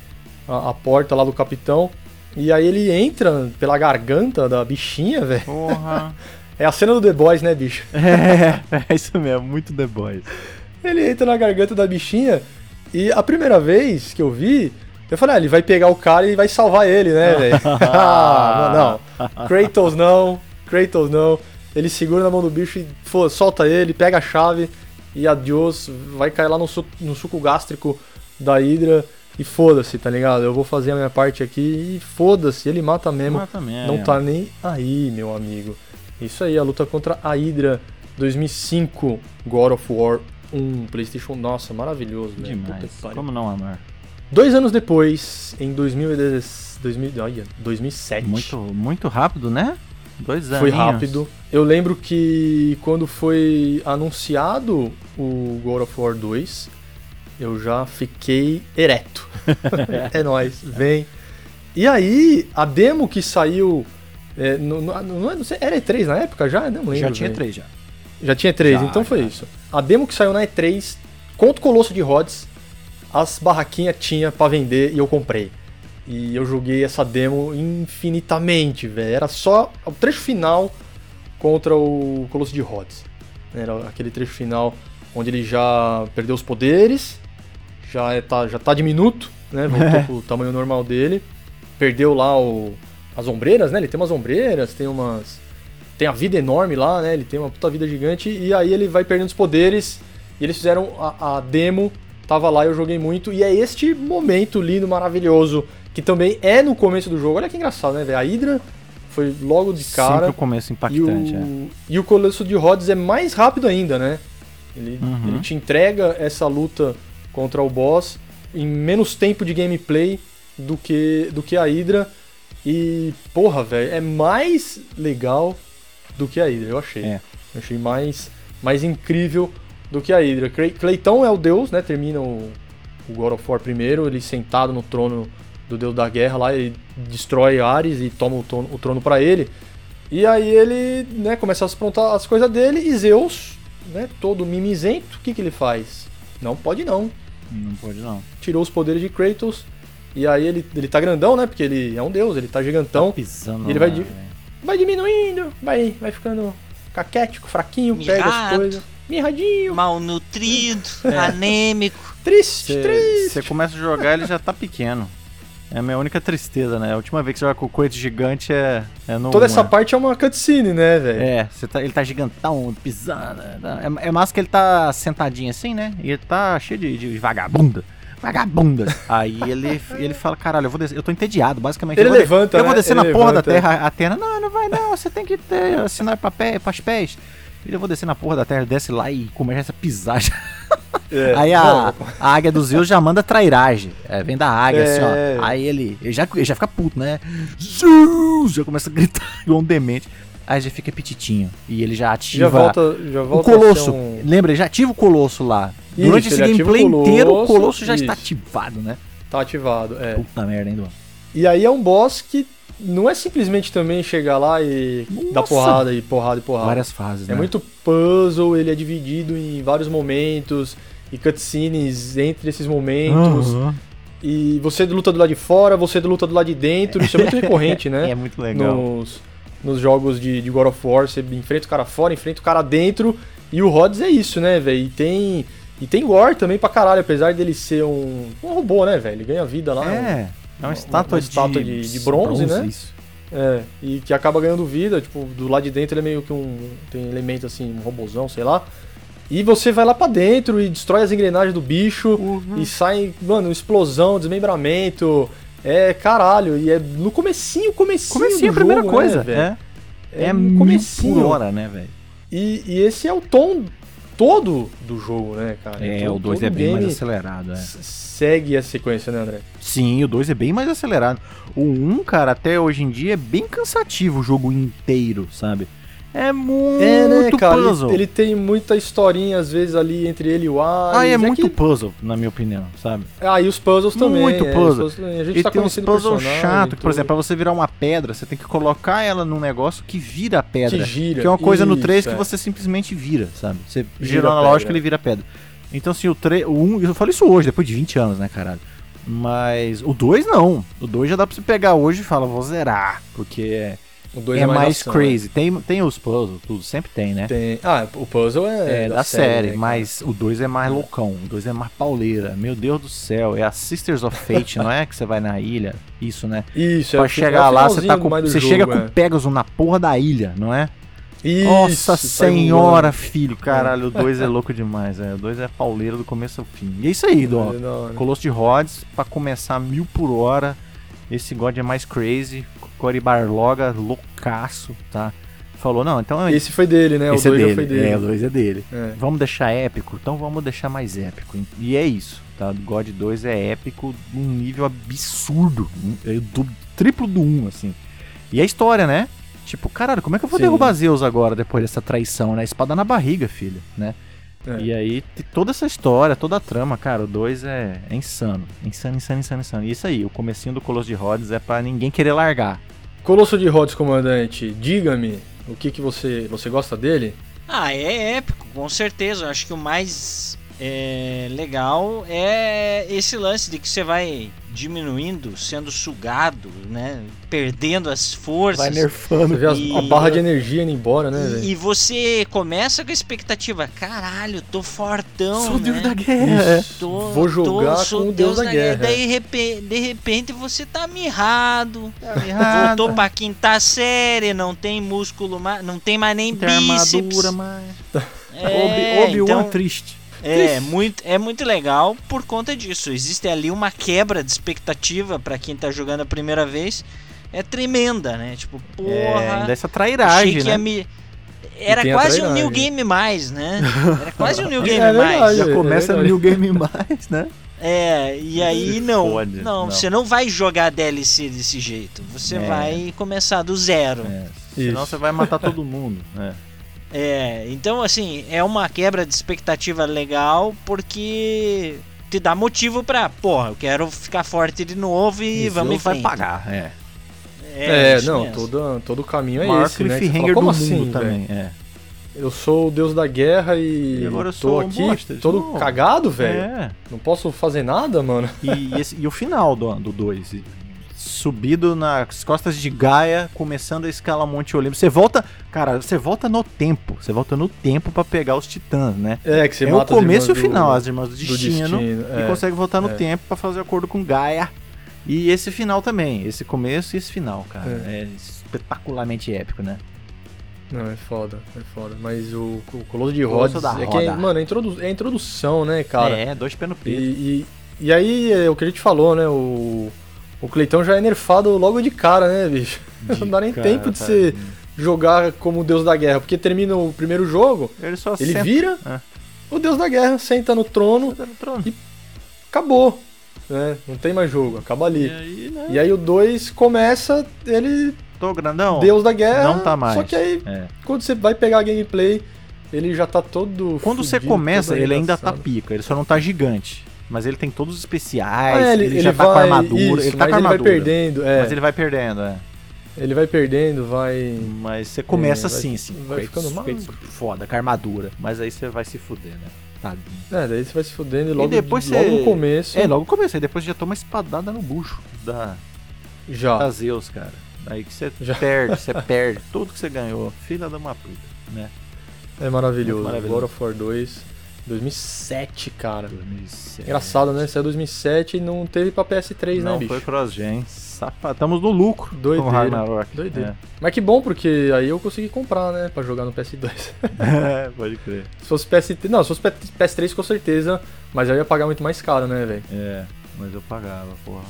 a, a porta lá do capitão. E aí ele entra pela garganta da bichinha, velho. Porra. É a cena do The Boys, né, bicho? é, é isso mesmo, muito The Boys. Ele entra na garganta da bichinha e a primeira vez que eu vi, eu falei, ah, ele vai pegar o cara e vai salvar ele, né, velho? ah, não. Kratos não, Kratos não. Ele segura na mão do bicho e pô, solta ele, pega a chave e adiós, vai cair lá no, su- no suco gástrico da Hydra e foda-se, tá ligado? Eu vou fazer a minha parte aqui e foda-se, ele mata mesmo. Mata mesmo. Não tá nem aí, meu amigo. Isso aí, a luta contra a Hydra 2005, God of War 1, PlayStation. Nossa, maravilhoso? Puta Demais. Como não amar? Dois anos depois, em 2010, 2000, olha, 2007. Muito, muito rápido, né? Dois anos. Foi rápido. Eu lembro que quando foi anunciado o God of War 2, eu já fiquei ereto. é nóis, vem. E aí, a demo que saiu. É, no, no, no- não sei, era E3 na época já? Não lembro. Já tinha velho. três já. Já tinha três, Já, então foi já. isso. A demo que saiu na E3, contra o Colosso de Rhodes, as barraquinhas tinha pra vender e eu comprei. E eu joguei essa demo infinitamente, velho. Era só o trecho final contra o Colosso de Rhodes. Era aquele trecho final onde ele já perdeu os poderes, já é, tá, já tá diminuto, né? Voltou pro tamanho normal dele. Perdeu lá o, as ombreiras, né? Ele tem umas ombreiras, tem umas. Tem a vida enorme lá, né? Ele tem uma puta vida gigante. E aí ele vai perdendo os poderes. E eles fizeram a, a demo. Tava lá, eu joguei muito. E é este momento lindo, maravilhoso. Que também é no começo do jogo. Olha que engraçado, né, velho? A Hydra foi logo de cara. Sempre o começo impactante, e o, é. e o Colosso de Rhodes é mais rápido ainda, né? Ele, Uhum. ele te entrega essa luta contra o boss em menos tempo de gameplay do que, do que a Hydra. E, porra, velho, é mais legal do que a Hydra, eu achei. É. Eu achei mais, mais incrível do que a Hydra. Cleitão é o deus, né? Termina o, o God of War primeiro, ele sentado no trono do deus da guerra lá, ele destrói Ares e toma o trono, o trono para ele. E aí ele, né, começa a se aprontar as coisas dele e Zeus, né, todo mimizento, o que que ele faz? Não pode não. Não pode não. Tirou os poderes de Kratos. E aí ele, ele tá grandão, né? Porque ele é um deus, ele tá gigantão. Pisando Ele vai velho. Vai diminuindo, vai, vai ficando caquético, fraquinho, pega as coisas. Mirradinho, Malnutrido, É. anêmico. triste, triste. Você começa a jogar, ele já tá pequeno. É a minha única tristeza, né? A última vez que você joga com o coito gigante é, é no Toda um, essa né? parte é uma cutscene, né, velho? É, tá, ele tá gigantão, pisando. né? É, é massa que ele tá sentadinho assim, né? E ele tá cheio de, de vagabunda. Vagabunda. Aí ele, ele fala, caralho, eu vou descer. Eu tô entediado, basicamente. Ele eu levanta, Eu vou né? descer Ele na porra da terra. A terra, não, não vai não, você tem que ter, assinar pra pé, Ele, eu vou descer na porra da terra, desce lá e começa a pisar. É. Aí a, a águia do Zeus já manda trairagem. É, vem da águia, assim, É. ó. Aí ele, ele, já, ele já fica puto, né? Zeus! Já começa a gritar igual um demente. Aí já fica petitinho. E ele já ativa já volta, já o volta ser colosso. um- Lembra, ele já ativa o colosso lá. Isso, Durante esse ativa o gameplay inteiro, o Colosso, colosso já está isso. ativado, né? Tá ativado, é. Puta merda, hein, Duan? E aí é um boss que não é simplesmente também chegar lá e dar Nossa. porrada e porrada e porrada. Várias fases, É né? muito puzzle, ele é dividido em vários momentos e cutscenes entre esses momentos. Aham. E você luta do lado de fora, você luta do lado de dentro. Isso é muito recorrente, né? É muito legal. nos, nos jogos de, de God of War, você enfrenta o cara fora, enfrenta o cara dentro. E o Rhodes é isso, né, velho? E tem. E tem gore também pra caralho, apesar dele ser um, um robô, né, velho? Ele ganha vida lá. É, é uma- uma estátua, uma estátua de- de bronze, né? Isso. É, e que acaba ganhando vida, tipo, do lado de dentro ele é meio que um. Tem elemento assim, um robozão, sei lá. E você vai lá pra dentro e destrói as engrenagens do bicho e sai, mano, explosão, desmembramento. É caralho, e é no comecinho, comecinho. Comecinho a do primeira jogo, coisa, né, velho? é. É, É, no comecinho. por hora, né, velho? E, e esse é o tom todo do jogo, né, cara? É, Todo- o 2 todo é bem mais acelerado, é. Segue essa sequência, né, André? Sim, o 2 é bem mais acelerado. O 1, um, cara, até hoje em dia é bem cansativo o jogo inteiro, sabe? É muito É, né, cara? puzzle. Ele, ele tem muita historinha, às vezes, ali entre ele e o Ares. Ah, é muito que- puzzle, na minha opinião, sabe? Ah, e os puzzles também. Muito é, puzzle. os puzzles- A gente E tá tem uns conhecendo o puzzles chato, que, por exemplo, pra você virar uma pedra, você tem que colocar ela num negócio que vira a pedra. Que gira. Que é uma coisa no Isso, 3 que é. você simplesmente vira, sabe? Você a na lógica ele vira pedra. Então, assim, o 3. O 1. eu falo isso hoje, depois de 20 anos, né, caralho? Mas o 2 não. O 2 já dá pra você pegar hoje e falar, vou zerar. Porque O dois é, mais ação, crazy. Tem, tem os puzzles, tudo, sempre tem, né? né? Tem... Ah, o puzzle é, É, da, série, né, cara? mas o 2 é mais loucão, o 2 é mais pauleira. Meu Deus do céu, é a Sisters of Fate, não é? Que você vai na ilha, isso, né? Isso, é pra é chegar lá, você tá com, mais você jogo, chega com é. o Pegasus na porra da ilha, não é? Isso, Nossa senhora, filho, caralho, o 2 é louco demais, é. O 2 é pauleiro do começo ao fim. E é isso aí, Dom. É. Colosso de Rhodes, pra começar mil por hora. Esse God é mais crazy. Cory Barloga, loucaço, tá? Falou, não, então é Esse foi dele, né? esse o é 2 dele. já foi dele. É, o 2 é dele. É. Vamos deixar épico? Então vamos deixar mais épico. E é isso, tá? God 2 é épico num nível absurdo. É do triplo do 1, assim. E a história, né? Tipo, caralho, como é que eu vou Sim. derrubar Zeus agora, depois dessa traição, né? Espada na barriga, filho, né? É. E aí, toda essa história, toda a trama, cara, o 2 é, é insano. Insano, insano, insano, insano. E isso aí, o comecinho do Colosso de Rhodes é pra ninguém querer largar. Colosso de Rhodes, comandante, diga-me o que, que você, você gosta dele? Ah, é épico, com certeza. Eu acho que o mais é legal é esse lance de que você vai diminuindo, sendo sugado, né? Perdendo as forças. Vai nerfando. Você vê as- E- a barra de energia indo embora, né? E, e você começa com a expectativa, caralho, tô fortão, Sou o deus né? da guerra. Tô- Vou jogar tô- sou com o deus da guerra. Daí, repe- de repente, você tá mirrado. Errado. Voltou pra quinta série, não tem músculo mais, não tem mais nem Tem bíceps. armadura, mas. É, Obi- Obi-Wan então, triste. É, muito, é muito legal por conta disso. Existe ali uma quebra de expectativa pra quem tá jogando a primeira vez. É tremenda, né? Tipo, É, porra. ainda essa achei trairagem, que né? ia me. Era quase um. New Game Mais, né? Era quase um New É Game verdade. Mais. Já é começa no verdade. New Game Mais, né? É, e aí não, Fode, não, não. você não vai jogar DLC desse jeito. Você É. vai começar do zero. É, senão você vai matar todo mundo. né? É, então assim, é uma quebra de expectativa legal porque te dá motivo pra, porra, eu quero ficar forte de novo e E vamos em vai frente. pagar. É. É, isso não, mesmo. todo, todo o caminho é maior esse, né? fala, Como do assim, mundo também. É. Eu sou o deus da guerra e, E agora eu tô sou aqui todo cagado, velho. É. Não posso fazer nada, mano. E, esse- e o final do 2. Do dois, subido nas costas de Gaia, começando a escalar Monte Olimpo. Você volta, cara, você volta no tempo. Você volta no tempo pra pegar os titãs, né? É, que você é o mata as começo e o irmãs do- final, as irmãs do do destino. destino. E é. consegue voltar no é. tempo pra fazer acordo com Gaia. E esse final também, esse começo e esse final, cara. É, espetacularmente épico, né? Não, é foda, é foda. Mas o, o Colosso de Rhodes é que, é, mano, é, introdu é introdução, né, cara? é, dois pés no E, peito. e, e aí, é o que a gente falou, né? O, o Cleitão já é nerfado logo de cara, né, bicho? Não dá nem cara, tempo de você jogar como o deus da guerra, porque termina o primeiro jogo, Ele só ele senta vira É. o deus da guerra, senta no trono, no trono. acabou. Né? Não tem mais jogo, acaba ali. E aí, né? E aí o 2 começa, ele Tô grandão. deus da guerra, Não tá mais. só que aí É. quando você vai pegar a gameplay, ele já tá todo Quando você fudido, começa, todo ele ainda tá pica, ele só não tá gigante. Mas ele tem todos os especiais, Ah, ele, já tá com armadura, isso, ele tá com ele vai armadura. perdendo, é. Mas ele vai perdendo, é. Ele vai perdendo, vai. Mas você começa É, vai- assim, assim, vai Kratos- ficando mal. Kratos foda, com armadura. Mas aí você vai se fuder, né? Tadinho. É, daí você vai se fudendo e logo, depois logo você- no começo. É, logo comecei, aí depois já toma espadada no bucho da, Já. da Zeus, cara. Aí que você Já. perde, você perde tudo que você ganhou. Filha da uma puta, né? É maravilhoso. Maravilhoso. God of War 2, 2007, cara. 2007. Engraçado, né? Saiu 2007 e não teve pra PS3, Não né, foi bicho? cross-gen. Safa- Estamos no lucro Doideira. com Ragnarok. Doideira. Mas que bom, porque aí eu consegui comprar, né? Pra jogar no PS2. É. Pode crer. se fosse PS3. Não, se fosse PS3 com certeza. Mas eu ia pagar muito mais caro, né, velho? É, mas eu pagava, porra.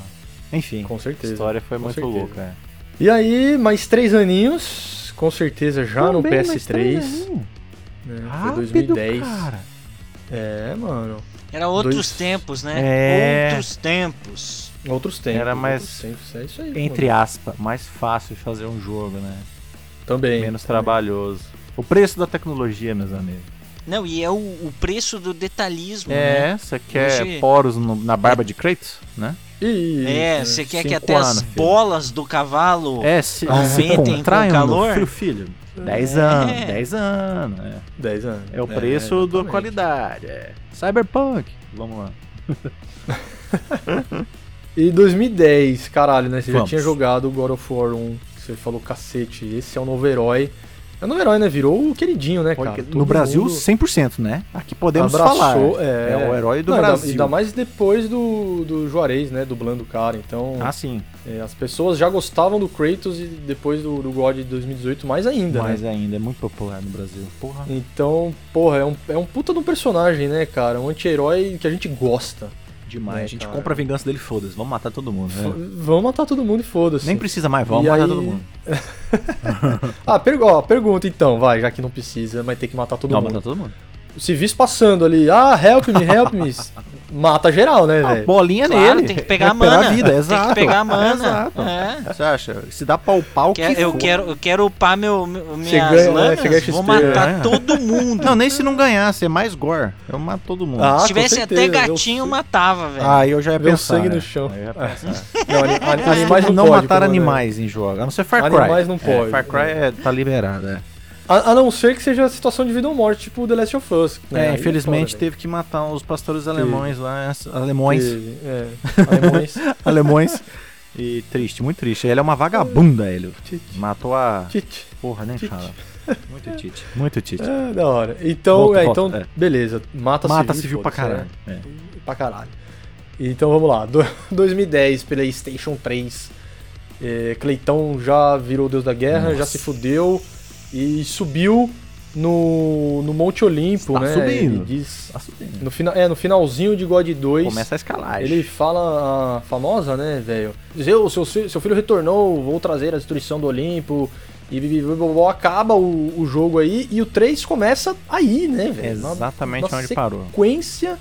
Enfim, Com a certeza. história foi com muito certeza. louca. É. E aí, mais três aninhos. Com certeza já no Também, mas PS3. também. Né? Foi Rápido, 2010. cara. É, mano. Era outros Dois- tempos, né? É. Outros tempos. Outros tempos. Era mais- tempos, É isso aí. Entre mano. aspas, mais fácil de fazer um jogo, né? Também. Menos trabalhoso. O preço da tecnologia, meus amigos. Não, e é o, o preço do detalhismo, né? É, você quer Hoje- poros no- na barba de Kratos, né? E, É, você quer que até as anos, filho. bolas do cavalo É, se, se aumentem com contraiam no calor? filho, filho. 10 É. anos, 10 anos. É, 10 anos. é o preço da exatamente. qualidade. É. Cyberpunk. Vamos lá. E 2010, caralho, né? Você Vamos. já tinha jogado o God of War 1. que Você falou, cacete, esse é o novo herói. É novo herói, né? Virou o queridinho, né, cara? no Brasil, mundo 100%, né? Aqui podemos abraçou, falar. É, É o herói do Não, ainda- Brasil. Ainda mais depois do, do Juarez, né? Dublando o cara. Então, Ah, sim. é, as pessoas já gostavam do Kratos e depois do, do God de 2018 mais ainda, Mas né? ainda é muito popular no Brasil. Porra. Então, porra, é um, é um puta de um personagem, né, cara? Um anti-herói que a gente gosta. Demais. É, a gente cara. compra a vingança dele, foda-se. Vamos matar todo mundo. né? Vamos matar todo mundo e foda-se. Nem precisa mais, vamos E matar aí- todo mundo. Ah, pergu ó, pergunta então, vai, já que não precisa, mas tem que matar todo Não, mundo. matar todo mundo. Se vis passando ali, ah, help me, help me, mata geral, né, Ah, velho? bolinha Claro, nele. tem que pegar a mana. a vida, Tem exato. que pegar a mana. Exato. É. Você acha? Se dá pau pau, que Quer- eu, for. quero, eu quero upar meu, minhas ganha, né? lanas, ganha vou matar né? todo mundo. Não, nem se não ganhasse, é mais gore. Eu mato todo mundo. Ah, Se tivesse certeza, até gatinho, eu matava, velho. Aí eu já ia o pensar. sangue né? no chão. Ah. Não, ani- ani- animais não, não pode, matar comandante. animais em jogo. A não ser Far Cry. Animais não É, pode. Far Cry é, tá liberado, é. A, a não ser que seja situação de vida ou morte, tipo The Last of Us. né? É, Aí infelizmente foda, teve que matar os pastores alemães lá, alemões, velho. É, alemões. alemões. E triste, muito triste. Ele é uma vagabunda, ele. Tite. Matou a. Tite. Porra, nem Tite. fala. Muito tite. Muito tite. É, da hora. Então, Volta, é, volta, então é. beleza. Mata, Mata civil, civil pra caralho. É. é. Pra caralho. Então vamos lá. Do- 2010, PlayStation 3. É, Cleitão já virou Deus da Guerra, já Nossa. se fudeu e subiu no, no Monte Olimpo, Tá né? subindo. Ele diz. Tá subindo. No, final, é, no finalzinho de God 2. Começa a escalagem. Ele fala a famosa, né, velho? Seu, fi- seu filho retornou, vou trazer a destruição do Olimpo. E acaba o, o jogo aí e o 3 começa aí, né, velho? Na- Exatamente na onde parou. sequência,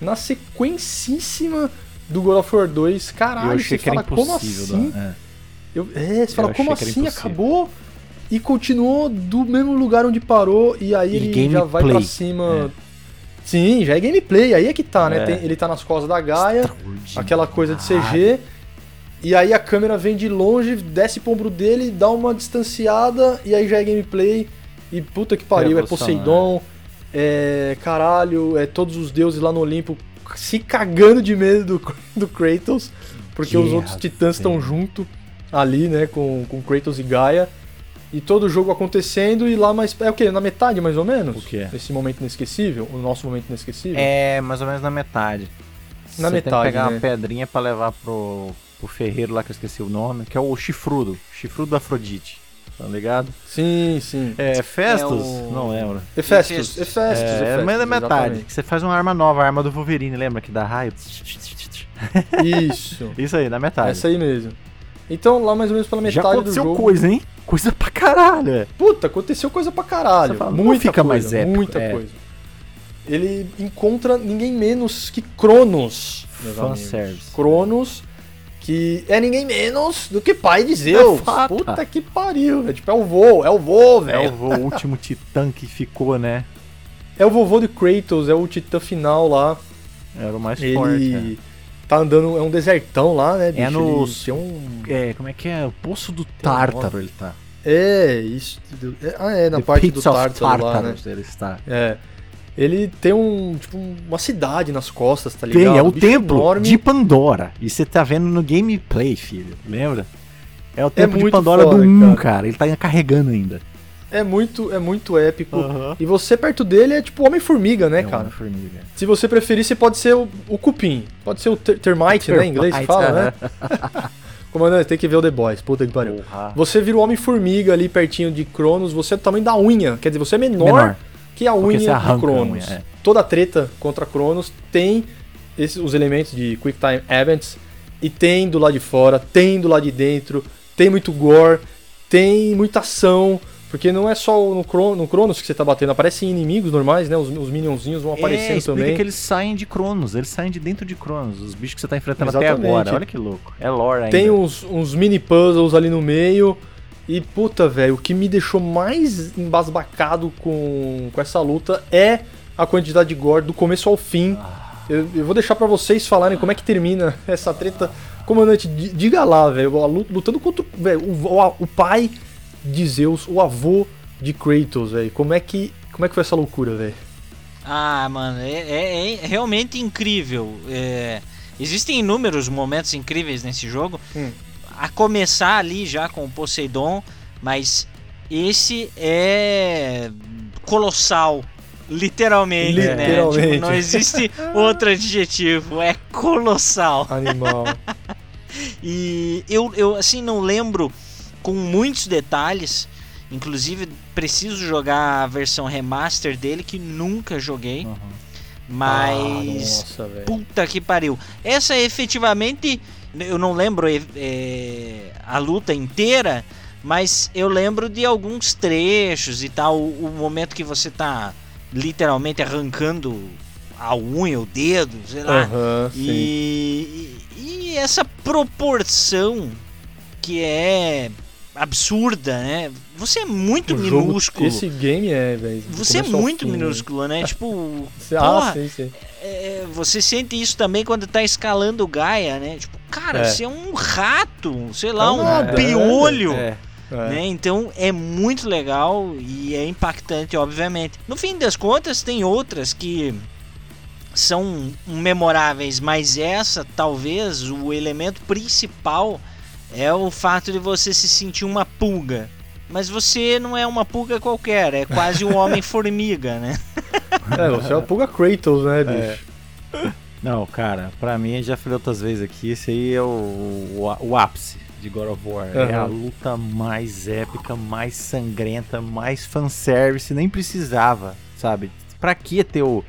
na sequencíssima do God of War 2. Caralho, eu achei você que era fala, como impossível. assim? dar- é. Eu, é, você fala, Eu como achei que assim? era. Acabou e continuou do mesmo lugar onde parou e aí E ele já vai pra gameplay, cima. Sim, já é gameplay, aí é que tá, né? É. Tem- ele tá nas costas da Gaia, aquela coisa de CG. E aí a câmera vem de longe, desce pro ombro dele, dá uma distanciada e aí já é gameplay. E puta que pariu, é. Poseidon, é caralho, é todos os deuses lá no Olimpo se cagando de medo do, do Kratos, porque os Guerra, outros titãs estão junto ali, né, com, com Kratos e Gaia. E todo o jogo acontecendo e lá mais. É o quê? Na metade mais ou menos? O quê? Esse momento inesquecível? O nosso momento inesquecível? É, mais ou menos na metade. Na Você metade, tem que pegar né? uma pedrinha pra levar pro, pro ferreiro lá que eu esqueci o nome, que é o chifrudo. Chifrudo da Afrodite. Tá ligado? Sim, sim. É, Festus? o- Não lembro. Hefestos, Hefestos. Hefestos, É, Hefestos, mas na metade. exatamente. Que você faz uma arma nova, a arma do Wolverine, lembra? Que dá raio? Isso. Isso aí, na metade. Essa aí mesmo. Então, lá mais ou menos pela Já metade do aconteceu jogo. coisa, hein? Coisa pra caralho. é. Puta, aconteceu coisa pra caralho. Fala, muita fica coisa, mais épico, muita é. coisa. Ele encontra ninguém menos que Cronos. Fanservice. Cronos, que é ninguém menos do que pai de Zeus. É. Puta que pariu. É tipo, é o vô, é o vô, É o, velho. o último titã que ficou, né? É o vovô de Kratos, é o titã final lá. Era o mais forte. Ele tá andando, é um desertão lá, né, bicho? É no- Ele tem um... É. é, como é que é? O Poço do Tártaro ele tá. É, isso. é- ah, é, na The parte do of Tártaro lá, né? Ele está. É. Ele tem um, tipo, uma cidade nas costas, tá Tem, ligado? é o bicho templo enorme. de Pandora. E você tá vendo no gameplay, filho. Lembra? É o templo de muito Pandora foda, do 1, cara. cara. Ele tá carregando ainda. É muito, é muito épico. Aham. E você perto dele é tipo Homem-Formiga, né, É cara? uma formiga. Se você preferir, você pode ser o, o cupim. Pode ser o ter termite, né, em inglês que fala, né? Comandante, tem que ver o The Boys, puta que pariu. Porra. Você vira o Homem-Formiga ali pertinho de Cronos, você é do tamanho da unha. Quer dizer, você é menor, Menor. que a unha de Cronos. unha, é. Toda a treta contra Cronos tem esses, os elementos de Quick Time Events. E tem do lado de fora, tem do lado de dentro, tem muito gore, tem muita ação. Porque não é só no, Cron no Cronos que você tá batendo, aparecem inimigos normais, né? Os, os minionzinhos vão é, aparecendo explica também. que eles saem de Cronos, eles saem de dentro de Cronos, os bichos que você tá enfrentando até Exatamente. agora. Olha que louco. É lore ainda. Tem uns, uns mini puzzles ali no meio. E puta, velho, o que me deixou mais embasbacado com, com essa luta é a quantidade de gore do começo ao fim. Eu, eu vou deixar pra vocês falarem como é que termina essa treta. Comandante, di- diga lá, velho, lutando contra velho, o, o, o pai de Zeus, o avô de Kratos, velho. Como é que como é que foi essa loucura, velho? Ah, mano, é, é- é realmente incrível. É, existem inúmeros momentos incríveis nesse jogo. Hum. A começar ali já com o Poseidon, mas esse é colossal. Literalmente, né? Literalmente. Tipo, não existe outro adjetivo, é colossal. Animal. E eu, eu assim não lembro com muitos detalhes. Inclusive preciso jogar a versão remaster dele que nunca joguei. Aham. Mas Ah, nossa, velho. puta que pariu. Essa efetivamente eu não lembro é, é, a luta inteira, mas eu lembro de alguns trechos e tal, o, o momento que você tá literalmente arrancando a unha, o dedo, sei lá. Sim. E, e, e essa proporção que é absurda, né? Você é muito O jogo- minúsculo. esse game é, velho. Você é muito fim, né? minúsculo, né? Tipo, Ah, porra, sim, sim. é, você sente isso também quando tá escalando Gaia, né? Tipo, cara, É. você é um rato, sei lá, É um nada, piolho. É. É. Né? Então é muito legal e é impactante, obviamente. No fim das contas, tem outras que são memoráveis, mas essa, talvez, o elemento principal é o fato de você se sentir uma pulga. Mas você não é uma pulga qualquer, é quase o Homem-Formiga, né? É, você é uma pulga Kratos, né, bicho? Não, cara, pra mim, já falei outras vezes aqui, esse aí é o, o, o ápice de God of War. É a luta mais épica, mais sangrenta, mais fanservice, nem precisava, sabe? Pra que ter o,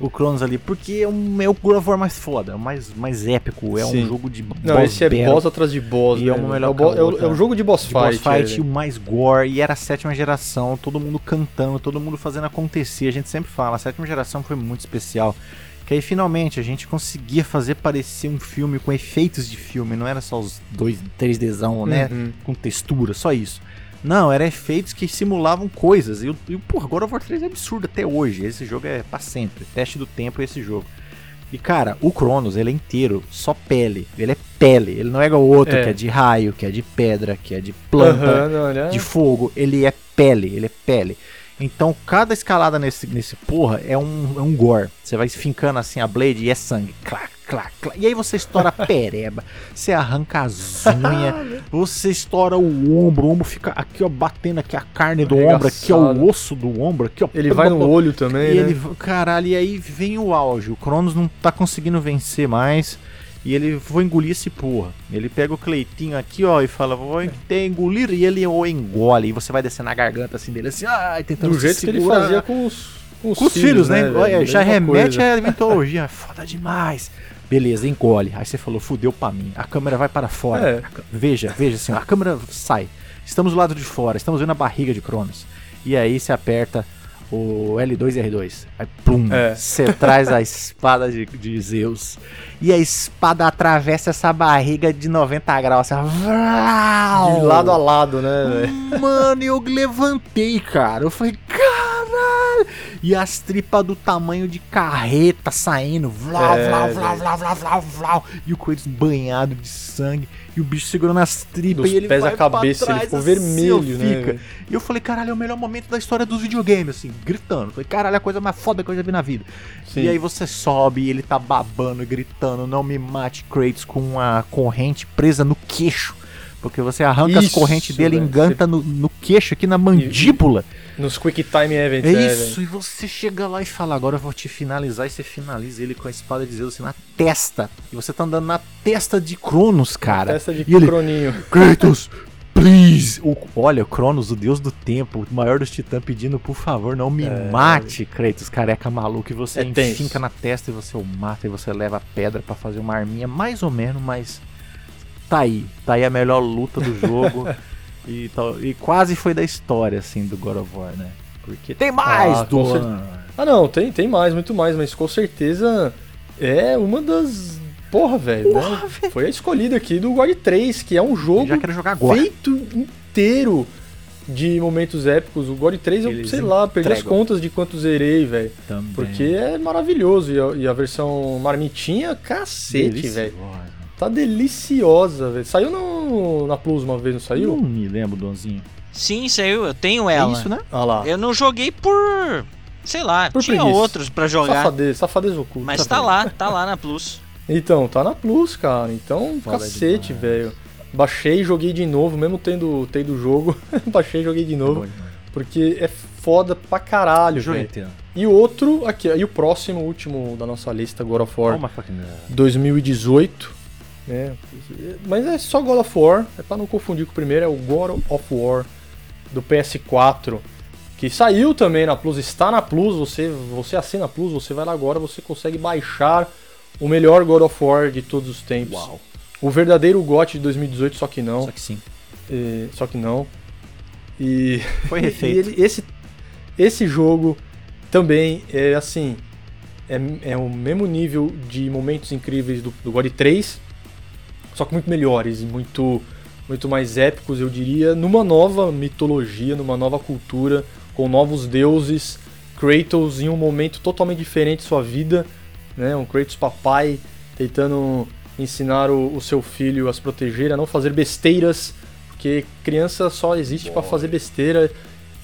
o Cronos ali? Porque é, um, é o God of War mais foda, é o mais, mais épico, é Sim. um jogo de Não, boss esse é battle, boss atrás de boss, E é né, uma velho? melhor é, o que a é o- é o jogo de boss de boss fight. fight, é, o mais gore, e era a sétima geração, todo mundo cantando, todo mundo fazendo acontecer. A gente sempre fala, a sétima geração foi muito especial. Que aí finalmente a gente conseguia fazer parecer um filme com efeitos de filme, não era só os dois 3Dzão, né? Uhum. Com textura, só isso. Não, era efeitos que simulavam coisas. E, e porra, God of War 3 é absurdo até hoje. Esse jogo é pra sempre. Teste do tempo é esse jogo. E cara, o Cronos, ele é inteiro, só pele. Ele é pele. Ele não é igual o outro, É. que é de raio, que é de pedra, que é de planta é- de fogo, ele é pele, ele é pele. Então cada escalada nesse, nesse porra é um, é um gore. Você vai fincando assim a blade e é sangue. Clac, clac, clac. E aí você estoura a pereba, você arranca as unhas, você estoura o ombro, o ombro fica aqui ó, batendo aqui a carne do ombro, aqui ó, Arregaçado. o osso do ombro, aqui ó. Ele vai no olho também, E né? ele, caralho, e aí vem o auge. O Cronos não tá conseguindo vencer mais. E ele vou engolir esse porra. Ele pega o Cleitinho aqui, ó, e fala, vou ter engolir, e ele o engole. E você vai descer na garganta assim dele, assim, ai, tentando Do se jeito que ele fazia com os, com os Com os filhos, né? velho? Olha, já remete coisa. à mitologia. É Foda demais. Beleza, engole. Aí você falou, fudeu pra mim. A câmera vai para fora. É. Veja, veja assim, ó, a câmera sai. Estamos do lado de fora, estamos vendo a barriga de Cronos. E aí você aperta o L2 e R2. Aí, plum, É. você traz a espada de, de Zeus. E a espada atravessa essa barriga de 90 graus. Assim, De lado a lado, né, velho? Mano, eu levantei, cara. Eu falei, caralho! E as tripas do tamanho de carreta saindo. Vlau, É, vlau, vlau, vlau, vlau. E o Kratos banhado de sangue. E o bicho segurando as tripas. E ele pés vai à cabeça, pra ele trás, ficou assim, vermelho, né, Fica. E eu falei, caralho, é o melhor momento da história dos videogames, assim, gritando. Falei, caralho, é a coisa mais foda que eu já vi na vida. Sim. E aí você sobe e ele tá babando gritando, não me mate, Kratos, com uma corrente presa no queixo. Porque você arranca as Isso, correntes dele e enganta no, no queixo, aqui na mandíbula. Nos Quick Time Events, É né, isso, e você chega lá e fala, agora eu vou te finalizar, e você finaliza ele com a espada de Zeus assim, na testa. E você tá andando na testa de Cronos, cara. Testa de e ele, croninho. Kratos, please! O, olha, Cronos, o deus do tempo, o maior dos titãs, pedindo, por favor, não me mate, Kratos, careca maluco. E você É enfinca na testa e você o mata e você leva a pedra pra fazer uma arminha, mais ou menos, mas tá aí. Tá aí a melhor luta do jogo. e, tal- e quase foi da história, assim, do God of War, né? Porque tem mais Ah, do cer-. Ah, não, tem, tem mais, muito mais, mas com certeza é uma das. Porra, velho. né? Foi a escolhida aqui do God 3, que é um jogo Já quero jogar agora. feito inteiro de momentos épicos. O God 3, eu Eles sei lá, perdi as entregam. contas de quanto zerei, velho. Porque é maravilhoso. E a, e a versão marmitinha, cacete, velho. Tá deliciosa, velho. Saiu no, na Plus uma vez, não saiu? Não me lembro, Donzinho. Sim, saiu, eu tenho É ela. isso, né? Ah lá. Eu não joguei por. Sei lá, Por tinha preguiça. outros pra jogar. Safadez, safadez oculta. Mas tá lá, tá lá na Plus. Então, tá na Plus, cara. Então, Foda cacete, velho. Baixei, joguei de novo, mesmo tendo tendo o jogo. baixei, joguei de novo. Bom demais. Porque é foda pra caralho, velho. E o outro, aqui, e o próximo, último da nossa lista, God of War Oh my fucking God. 2018. Né? Mas é só God of War, é pra não confundir com o primeiro, é o God of War do PS4. Que saiu também na Plus, está na Plus, você, você assina a Plus, você vai lá agora, você consegue baixar o melhor God of War de todos os tempos. Uau. O verdadeiro GOT de 2018, só que não. Só que sim. eh, só que não. E, Foi refeito. ele- esse, esse jogo também é assim. É, é o mesmo nível de momentos incríveis do, do God 3, só que muito melhores, muito, muito mais épicos, eu diria, numa nova mitologia, numa nova cultura, com novos deuses. Kratos em um momento totalmente diferente de sua vida, né? Um Kratos papai tentando ensinar o, o seu filho a se proteger, a não fazer besteiras, porque criança só existe pra fazer besteira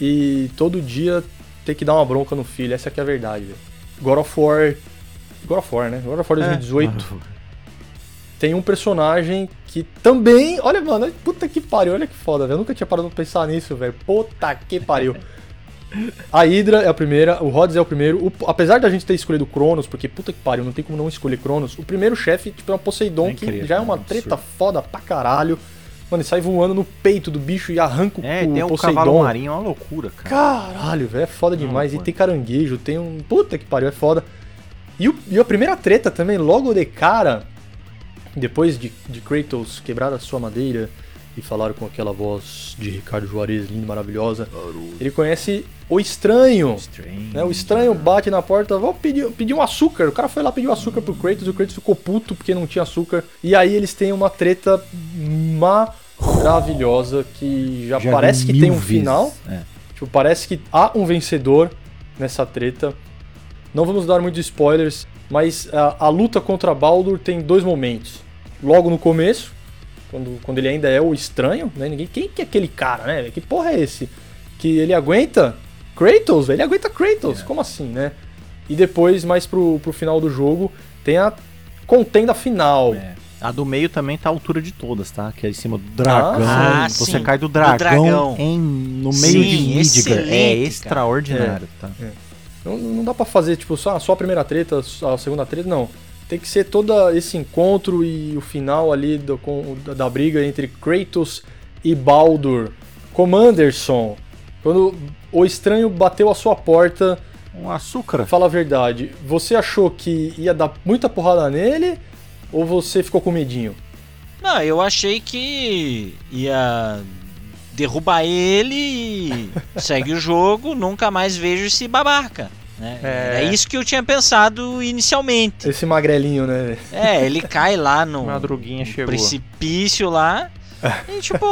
e todo dia ter que dar uma bronca no filho. Essa aqui é a verdade. God of War. God of War, né? God of War 2018 tem um personagem que também. Olha, mano, puta que pariu, olha que foda, velho. Eu nunca tinha parado pra pensar nisso, velho. Puta que pariu. A Hydra é a primeira, o Rhodes é o primeiro. O- apesar da gente ter escolhido o Cronos, porque puta que pariu, não tem como não escolher Cronos. O primeiro chefe, tipo, é um Poseidon, É que já é uma é treta foda pra caralho. Mano, ele sai voando no peito do bicho e arranca o, É, o tem um Poseidon. cavalo marinho, é uma loucura, cara. Caralho, velho, é foda demais. E loucura. tem caranguejo, tem um. Puta que pariu, é foda. E, o- e a primeira treta também, logo de cara, depois de, de Kratos quebrar a sua madeira e falar com aquela voz de Ricardo Juarez, linda, maravilhosa, ele conhece o estranho. Né, o estranho bate na porta, vou pedir, pedir um açúcar. O cara foi lá pedir um açúcar pro Kratos, o Kratos ficou puto porque não tinha açúcar. E aí eles têm uma treta maravilhosa que já, Já parece que tem um vezes. final. É. Tipo, parece que há um vencedor nessa treta. Não vamos dar muitos spoilers, mas a, a luta contra Baldur tem dois momentos. Logo no começo, quando, quando ele ainda é o estranho, né? Ninguém, quem que é aquele cara, né? Que porra é esse? Que ele aguenta Kratos, velho, ele aguenta Kratos, como assim, né? E depois, mais pro, pro final do jogo, tem a contenda final. É. A do meio também tá à altura de todas, tá? Que é em cima do dragão. Ah, você sim, cai do do dragão, dragão. Em, no meio Sim, de Midgar. É extraordinário, tá? Não, não dá pra fazer, tipo, só, só a primeira treta, a segunda treta, não. Tem que ser todo esse encontro e o final ali do, com, da, briga entre Kratos e Baldur. Commanderson, quando o estranho bateu a sua porta, Um açúcar. fala a verdade, você achou que ia dar muita porrada nele ou você ficou com medinho? Não, eu achei que ia derrubar ele e segue o jogo, nunca mais vejo esse babaca. Né? É. É isso que eu tinha pensado inicialmente. Esse magrelinho, né? É, ele cai lá no Madruguinha chegou. precipício lá e tipo,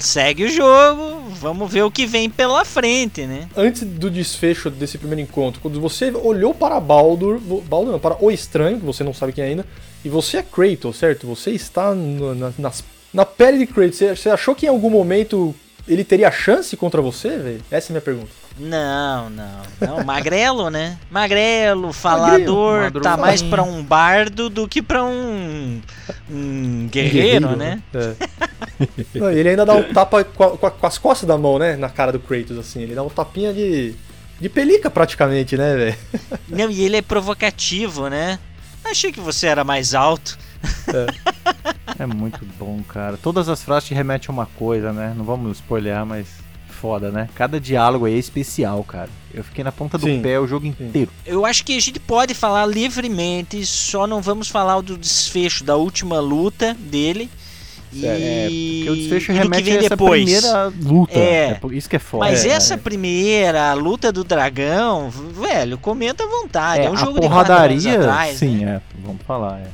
segue o jogo, vamos ver o que vem pela frente, né? Antes do desfecho desse primeiro encontro, quando você olhou para Baldur, Baldur não, para o estranho, que você não sabe quem é ainda, e você é Kratos, certo? Você está no- na, nas- na pele de Kratos. Você, você achou que em algum momento ele teria chance contra você, velho? Essa é a minha pergunta. Não, não, não, magrelo, né? Magrelo, falador, madruga. tá mais pra um bardo do que pra um, um guerreiro, né? É. Não, ele ainda dá um tapa com a- com as costas da mão, né? Na cara do Kratos, assim. Ele dá um tapinha de. de pelica, praticamente, né, velho? Não, e ele é provocativo, né? Achei que você era mais alto. É muito bom, cara. Todas as frases te remetem a uma coisa, né? Não vamos spoiler, mas foda, né? Cada diálogo aí é especial, cara. Eu fiquei na ponta do Sim. pé o jogo inteiro. Eu acho que a gente pode falar livremente, só não vamos falar do desfecho da última luta dele. E, É, porque o desfecho e do que remete vem a essa depois. primeira luta. É. por isso que é foda. Mas É, essa é. primeira, a luta do dragão, velho, comenta à vontade. É, É, um a jogo de quatro anos porradaria, atrás, sim, né? é. Vamos falar, é.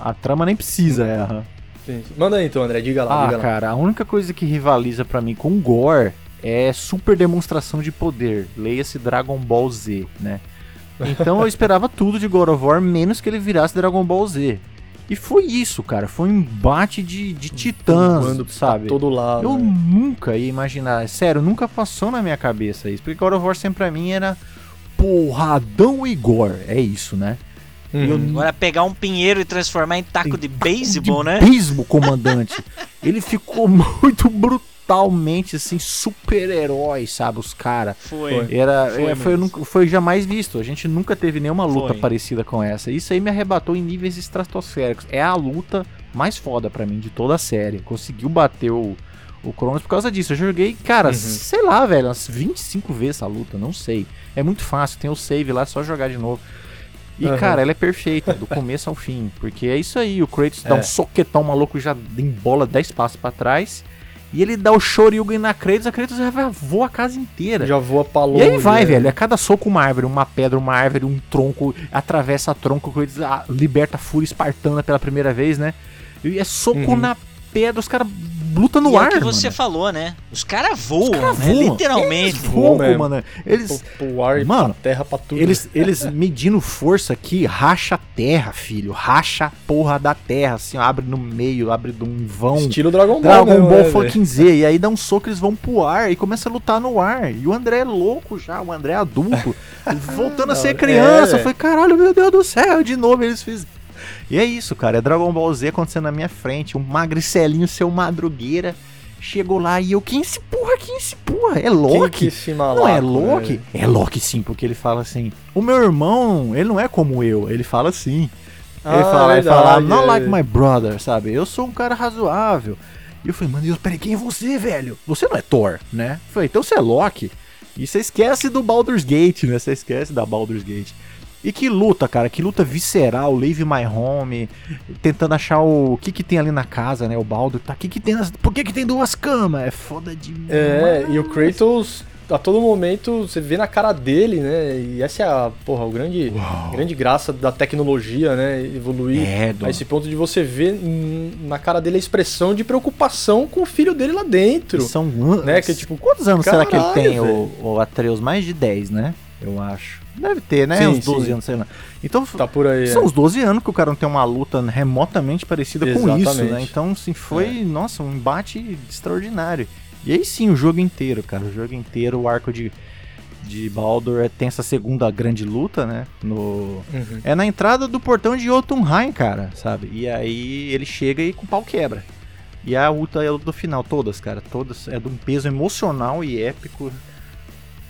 A trama nem precisa, é. Sim. Manda aí então, André, diga lá, Ah, diga lá. cara, a única coisa que rivaliza pra mim com Gore é super demonstração de poder. Leia-se Dragon Ball Z, né? Então eu esperava tudo de God of War, menos que ele virasse Dragon Ball Z. E foi isso, cara. Foi um embate de, de titãs, pra sabe? todo lado. Eu né? nunca ia imaginar, sério, nunca passou na minha cabeça isso. Porque God of War sempre pra mim era porradão e gore. É isso, né? Uhum. Agora pegar um pinheiro e transformar em taco de beisebol, né? Beisebol, comandante. Ele ficou muito brutalmente, assim, super-herói, sabe? Os caras. Foi. Era, Foi é, foi, foi jamais visto. A gente nunca teve nenhuma luta Foi. parecida com essa. Isso aí me arrebatou em níveis estratosféricos. É a luta mais foda pra mim de toda a série. Conseguiu bater o, o Cronos por causa disso. Eu joguei, cara, Uhum. sei lá, velho, umas 25 vezes essa luta, não sei. É muito fácil, tem o save lá, é só jogar de novo. E, Uhum. cara, ela é perfeita, do começo ao fim. Porque é isso aí, o Kratos dá É. um soquetão maluco já embola 10 passos pra trás. E ele dá o Shoryuken na Kratos, a Kratos já voa a casa inteira. Já voa pra longe. E aí vai, né? velho. É cada soco uma árvore, uma pedra, uma árvore, um tronco, atravessa a tronco, o Kratos liberta a fúria espartana pela primeira vez, né? E é soco Uhum. na pedra, os caras luta no e ar, é o que você mano. falou, né? Os caras voam, caras né? voam. Literalmente. Eles voam, mesmo. mano. Eles, Pro, pro ar Mano, pra terra, pra tudo. eles, eles medindo força aqui, racha a terra, filho. Racha a porra da terra, assim, ó, abre no meio, abre de um vão. Estilo Dragon Ball. Dragon Ball né, fucking Z. E aí dá um soco, eles vão pro ar e começa a lutar no ar. E o André é louco já, o André é adulto. voltando a ser É, criança. Eu falei, caralho, meu Deus do céu, de novo eles fizeram. E é isso, cara. É Dragon Ball Z acontecendo na minha frente. Um magricelinho, seu madrugueira. Chegou lá e eu, quem se porra, quem se porra? É Loki? malaco, Não é né, Loki? velho? É Loki sim, porque ele fala assim: O meu irmão, ele não é como eu. Ele fala assim. Ele Ah, fala, ele fala, not é. like my brother, sabe? Eu sou um cara razoável. E eu falei, mano, Deus, peraí, quem é você, velho? Você não é Thor, né? Eu falei, então você é Loki. E você esquece do Baldur's Gate, né? Você esquece da Baldur's Gate. E que luta, cara, que luta visceral, Leave My Home, tentando achar o, o que que tem ali na casa, né? O Baldur tá, que que tem nas, por que que tem duas camas? É foda demais. É, e o Kratos, a todo momento, você vê na cara dele, né? E essa é a, porra, o grande, grande graça da tecnologia, né? Evoluir É, do- a esse ponto de você ver na cara dele a expressão de preocupação com o filho dele lá dentro. São anos. Né, que, tipo, quantos anos será que ele caralho, tem, o, o Atreus? Mais de 10, né? Eu acho. Deve ter, né? Sim, Uns 12 sim. anos, sei lá. Então, Tá por aí. são é. uns 12 anos que o cara não tem uma luta remotamente parecida com isso, Exatamente. né? Então, assim, foi, nossa, um embate extraordinário. E aí sim, o jogo inteiro, cara. O jogo inteiro, o arco de, de Baldur é- tem essa segunda grande luta, né? No, Uhum. é na entrada do portão de Jotunheim, cara, sabe? E aí ele chega e com o pau quebra. E a luta é a luta do final, todas, cara. Todas é de um peso emocional e épico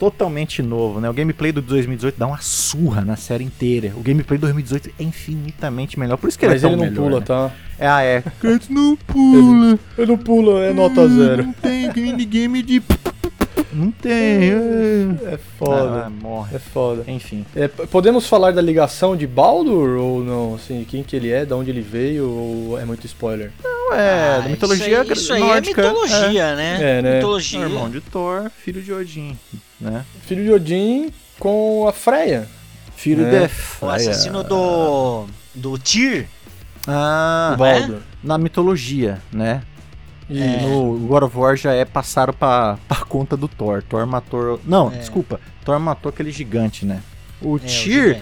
totalmente novo, né? O gameplay do 2018 dá uma surra na série inteira. O gameplay do 2018 é infinitamente melhor. Por isso que Mas ele é ele tão não melhor, pula, né? tá? É, ah, é. Kratos não pula. Ele não pula, é nota zero. Não tem minigame de... Não tem. É foda. Ah, morre. É foda. Enfim. É, podemos falar da ligação de Baldur ou não? Assim, quem que ele é, de onde ele veio, ou é muito spoiler? Não é, Ah, da mitologia Isso aí, isso aí é mitologia, né? É, né? Mitologia. É, irmão de Thor, filho de Odin, né? Filho de Odin com a Freya. Filho É. de O Freya. assassino do. do Tyr. Ah, o Baldur. na mitologia, né? E É. No God of War já é passaram pra, pra conta do Thor. Thor matou. Não, É. desculpa. Thor matou aquele gigante, né? O É, o Tyr.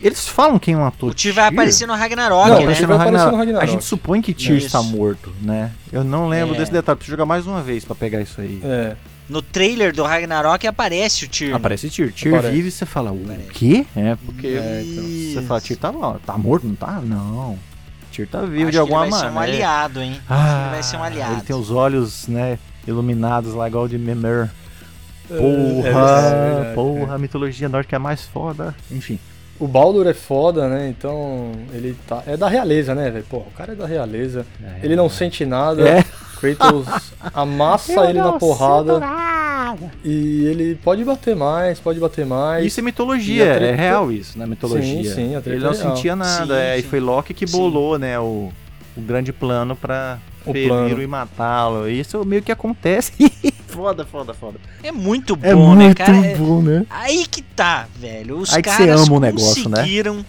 Eles falam quem matou O Tyr vai aparecer no Ragnarok, Não, né? vai no aparecer Ragnarok. no Ragnarok. A gente supõe que Tyr está morto, né? Eu não lembro É. desse detalhe. Preciso jogar mais uma vez pra pegar isso aí. É. No trailer do Ragnarok aparece o Tyr. Aparece Tyr. Tyr Aparece. vive e você fala, o Aparece. quê? É, porque É, então. você fala, Tyr tá tá morto, não tá? Não. Tyr tá vivo Acho de alguma ele vai ser um maneira. aliado, hein? Acho que Ah, ele vai ser um aliado. Ele tem os olhos, né, iluminados lá igual de Memer. É, Porra, é verdade, porra, a mitologia nórdica é mais foda. Enfim. O Baldur é foda, né? Então, ele tá. É da realeza, né, velho? Pô, o cara é da realeza. Ele não sente nada. É. Kratos amassa ele na porrada. E ele pode bater mais, pode bater mais. Isso é mitologia, E treta- é real isso, na mitologia. Sim, sim, a treta Ele não é real. sentia nada, Sim, é, e sim. foi Loki que Sim. bolou, né, o, o grande plano pra O plano. e matá-lo. Isso meio que acontece. foda, foda, foda. É muito bom, É né, muito cara? É- bom, né? Aí que tá, velho. Os Aí que caras você ama o negócio, né? conseguiram,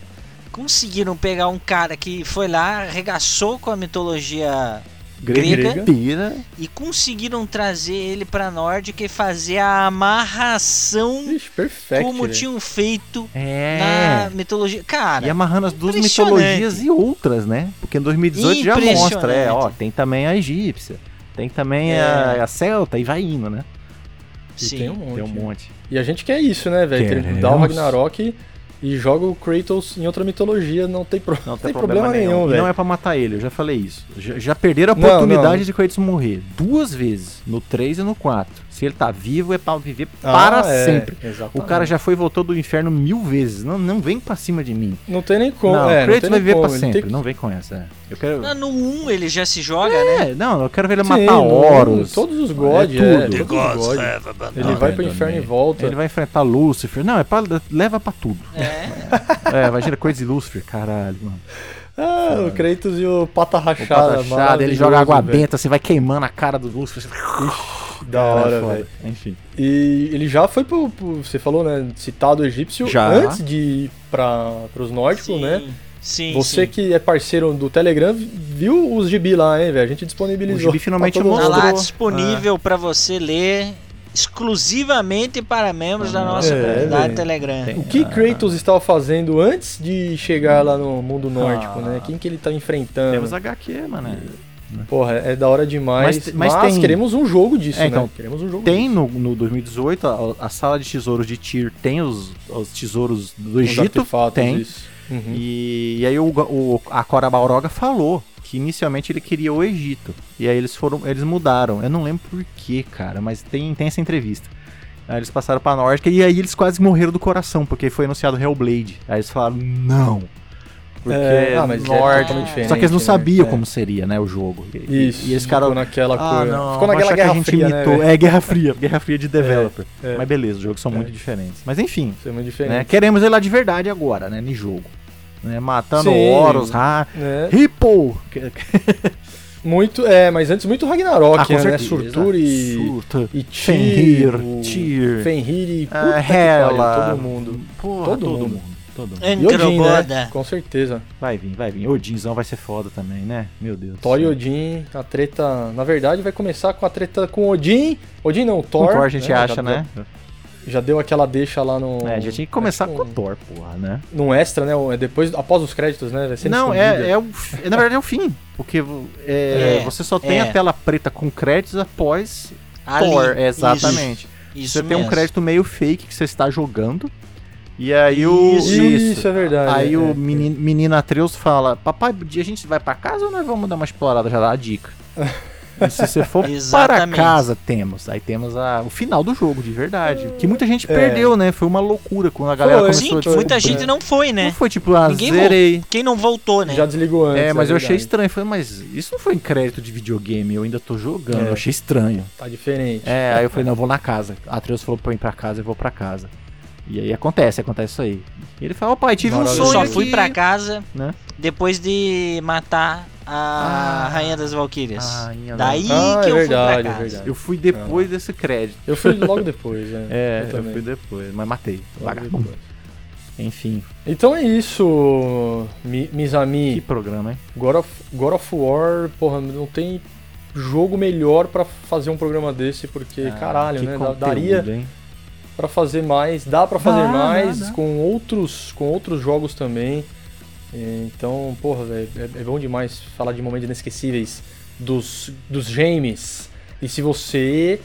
conseguiram pegar um cara que foi lá, arregaçou com a mitologia grega, Grega. Pira. e conseguiram trazer ele pra nórdica e fazer a amarração Ixi, perfeito. como velho. tinham feito É. na mitologia. Cara, E amarrando as duas mitologias e outras, né? Porque em 2018 já mostra, é, ó, tem também a egípcia, tem também É. a, a celta e vai indo, né? E sim. tem um monte. Tem um monte. E a gente quer isso, né, velho? Que ele Queremos. dá o Ragnarok e joga o Kratos em outra mitologia, não tem, pro... Não tem problema, nenhum, E velho. não é pra matar ele, eu já falei isso. Já, já perderam a Não, oportunidade não. de Kratos morrer duas vezes, no 3 e no 4. Se ele tá vivo, é pra viver Ah, para é, sempre. O exatamente. cara já foi e voltou do inferno mil vezes. Não, não vem pra cima de mim. Não tem nem como. não, é, não Kratos tem vai viver como. pra ele sempre. tem que- Não vem com essa. é. Eu quero. Ah, No 1 ele já se joga, né? É, não, eu quero ver ele Sim, matar Horus. Todos os É é, tudo. todos os God. Ele vai pro inferno e volta. Ele vai enfrentar Lúcifer. Não, é pra, leva pra tudo. É. É, imagina coisa de Lúcifer, caralho, mano. Ah, o Kratos e o pata O rachada. pata ele joga água benta, você vai queimando a cara do Lúcifer. Da Cara, hora, velho. Enfim. E ele já foi pro, pro- Você falou, né? Citado egípcio Já. antes de ir pra, pros nórdicos, Sim. né? Sim, Você sim. que é parceiro do Telegram viu os gibi lá, hein, velho? A gente disponibilizou. O gibi finalmente todo Tá lá mostrou. disponível pra você ler exclusivamente para membros da nossa É, comunidade velho. Telegram. O que Kratos estava fazendo antes de chegar lá no mundo nórdico, Ah. né? Quem que ele tá enfrentando? Temos HQ, mano. Porra, é da hora demais. Mas- Mas, mas tem- queremos um jogo disso, É, então, né? Queremos um jogo Tem no, no 2018, a, a sala de tesouros de Tyr tem os, os tesouros do Egito. Tem. isso. Uhum. E, e aí o, o, a Cora Balroga falou que inicialmente ele queria o Egito. E aí eles foram, eles mudaram. Eu não lembro por quê, cara, mas tem, tem essa entrevista. Aí eles passaram pra Nórdica e aí eles quase morreram do coração, porque foi anunciado Hellblade. Aí eles falaram, não. Porque É, ah, mas é totalmente diferente, Só que eles não né? sabiam É. como seria, né, o jogo. E, Isso. E esse cara. ficou naquela Ah, coisa. não, ficou naquela achar que guerra a gente fria, né? imitou. velho? É, Guerra Fria. Guerra Fria de developer. é. Mas beleza, os jogos são É. muito diferentes. Mas enfim, é né, queremos ele lá de verdade agora, né, no jogo. Né, matando Sim. Horus, Ra, É. Hippo! Muito, é, mas antes muito Ragnarok, Ah, com né? certeza. Surtur e, e Tyr, Tyr. Fenrir e Ah, Hela. pariu, todo mundo. Porra, Todo todo, mundo. mundo. Todo mundo. E Odin, né? Com certeza. Vai vir, vai vir. Odinzão vai ser foda também, né? Meu Deus. Thor e. Odin, a treta, na verdade, vai começar com a treta com Odin. Odin não, Com Thor. Thor a gente né? acha, Já- né? Já deu aquela deixa lá no. É, já tinha que começar acho com o Thor, porra, né? Num extra, né? É depois, após os créditos, né? Vai ser Não, é, é o. é, na verdade é o fim. Porque é, É, você só tem é. a tela preta com créditos após Ali. Thor. Exatamente. Isso, você tem um mesmo. crédito meio fake que você está jogando. E aí o. Isso, é verdade. Aí é, o é. menino, menino Atreus fala: Papai, a gente vai pra casa ou nós vamos dar uma explorada? Já dá a dica. E se você for para casa, temos. Aí temos a, o final do jogo, de verdade. Que muita gente É. perdeu, né? Foi uma loucura quando a galera Foi, começou Sim, a que muita Foi, gente não foi, né? Não foi tipo, ah, Ninguém zerei. Quem não voltou, né? Já desligou antes. É, mas eu achei estranho. Falei, mas isso não foi em crédito de videogame, eu ainda tô jogando. É. Eu achei estranho. Tá diferente. É, aí eu falei, não, eu vou na casa. A Atreus falou pra eu ir pra casa, eu vou pra casa. E aí acontece, acontece isso aí. E ele fala, ó pai, tive um Maravilha. Eu sonho só fui pra casa Né? depois de matar a Ah. Rainha das Valquírias. Daí Ah, que é eu verdade, fui é pra casa. verdade. Eu fui depois desse crédito. Eu fui logo depois, né? É, eu, também. fui depois, mas matei. Logo Vagabundo. depois. Enfim, Então é isso, Mi- que Mizami. programa, hein? God of, God of War, porra, não tem jogo melhor pra fazer um programa desse, porque, Ah, caralho, que né? conteúdo, Daria hein? pra fazer mais, dá pra fazer Dá, mais dá, dá. com outros com outros jogos também. É, Então, porra, é, é bom demais falar de momentos inesquecíveis dos dos games. E se você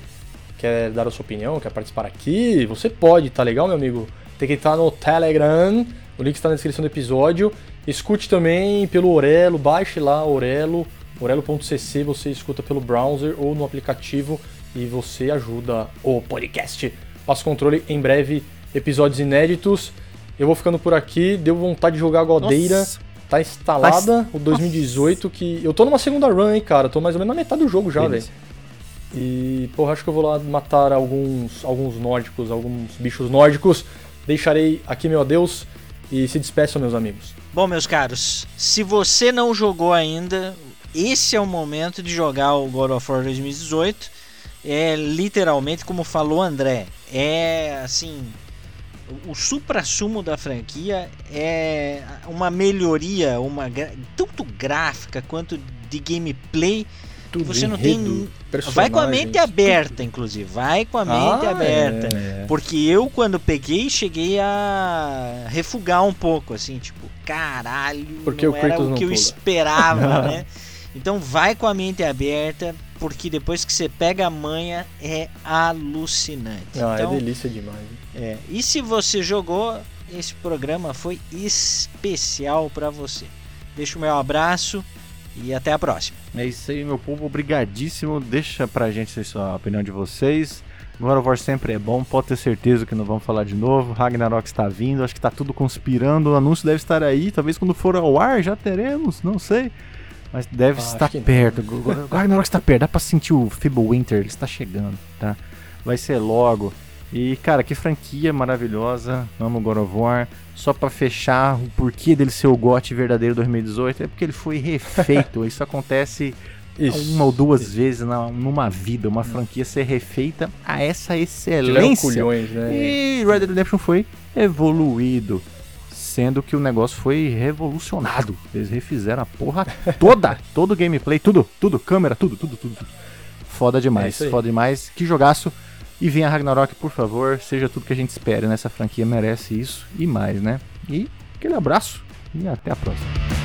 quer dar a sua opinião, quer participar aqui, você pode, tá legal, meu amigo? Tem que estar no Telegram, o link está na descrição do episódio. Escute também pelo Orelo, baixe lá Orelo, orelo.cc, você escuta pelo browser ou no aplicativo e você ajuda o podcast. Passo controle em breve, episódios inéditos. Eu vou ficando por aqui, deu vontade de jogar Godeira. Nossa, Tá instalada o 2018 que. Eu tô numa segunda run, hein, cara. Tô mais ou menos na metade do jogo já, velho. E, porra, acho que eu vou lá matar alguns, alguns nórdicos, alguns bichos nórdicos. Deixarei aqui meu adeus e se despeçam, meus amigos. Bom, meus caros, se você não jogou ainda, esse é o momento de jogar o God of War 2018. É literalmente, como falou o André, é assim. O supra-sumo da franquia é uma melhoria, uma tanto gráfica quanto de gameplay. Tudo Você não tem- Vai com a mente aberta, inclusive. Vai com a mente Ah, aberta. é. Porque eu, quando peguei, cheguei a refugar um pouco, assim, tipo, caralho, Porque não o era Kratos o que eu pula. esperava, né? Então vai com a mente aberta, porque depois que você pega a manha, é alucinante. Ah, então, é delícia demais. é. E se você jogou, esse programa foi especial pra você. Deixa o meu abraço e até a próxima. É isso aí, meu povo. Obrigadíssimo. Deixa pra gente a opinião de vocês. God of War sempre é bom, pode ter certeza que não vamos falar de novo. Ragnarok está vindo, acho que tá tudo conspirando. O anúncio deve estar aí, talvez quando for ao ar já teremos, não sei. Mas deve Ah, estar perto. O Ragnarok está perto, dá pra sentir o Feeble Winter, ele está chegando, tá? Vai ser logo. E, cara, que franquia maravilhosa. Amo God of War. Só pra fechar o porquê dele ser o GOT verdadeiro 2018 é porque ele foi refeito. Isso acontece Isso. uma ou duas vezes na, numa vida, uma franquia ser refeita a essa excelência. culhões, né? E Red Dead Redemption foi evoluído. Sendo que o negócio foi revolucionado. Eles refizeram a porra toda, todo o gameplay, tudo, tudo, câmera, tudo, tudo, tudo. tudo. Foda É demais, aí. foda demais. Que jogaço. E venha Ragnarok, por favor, seja tudo que a gente espere nessa franquia, merece isso e mais, né? E aquele abraço e até a próxima.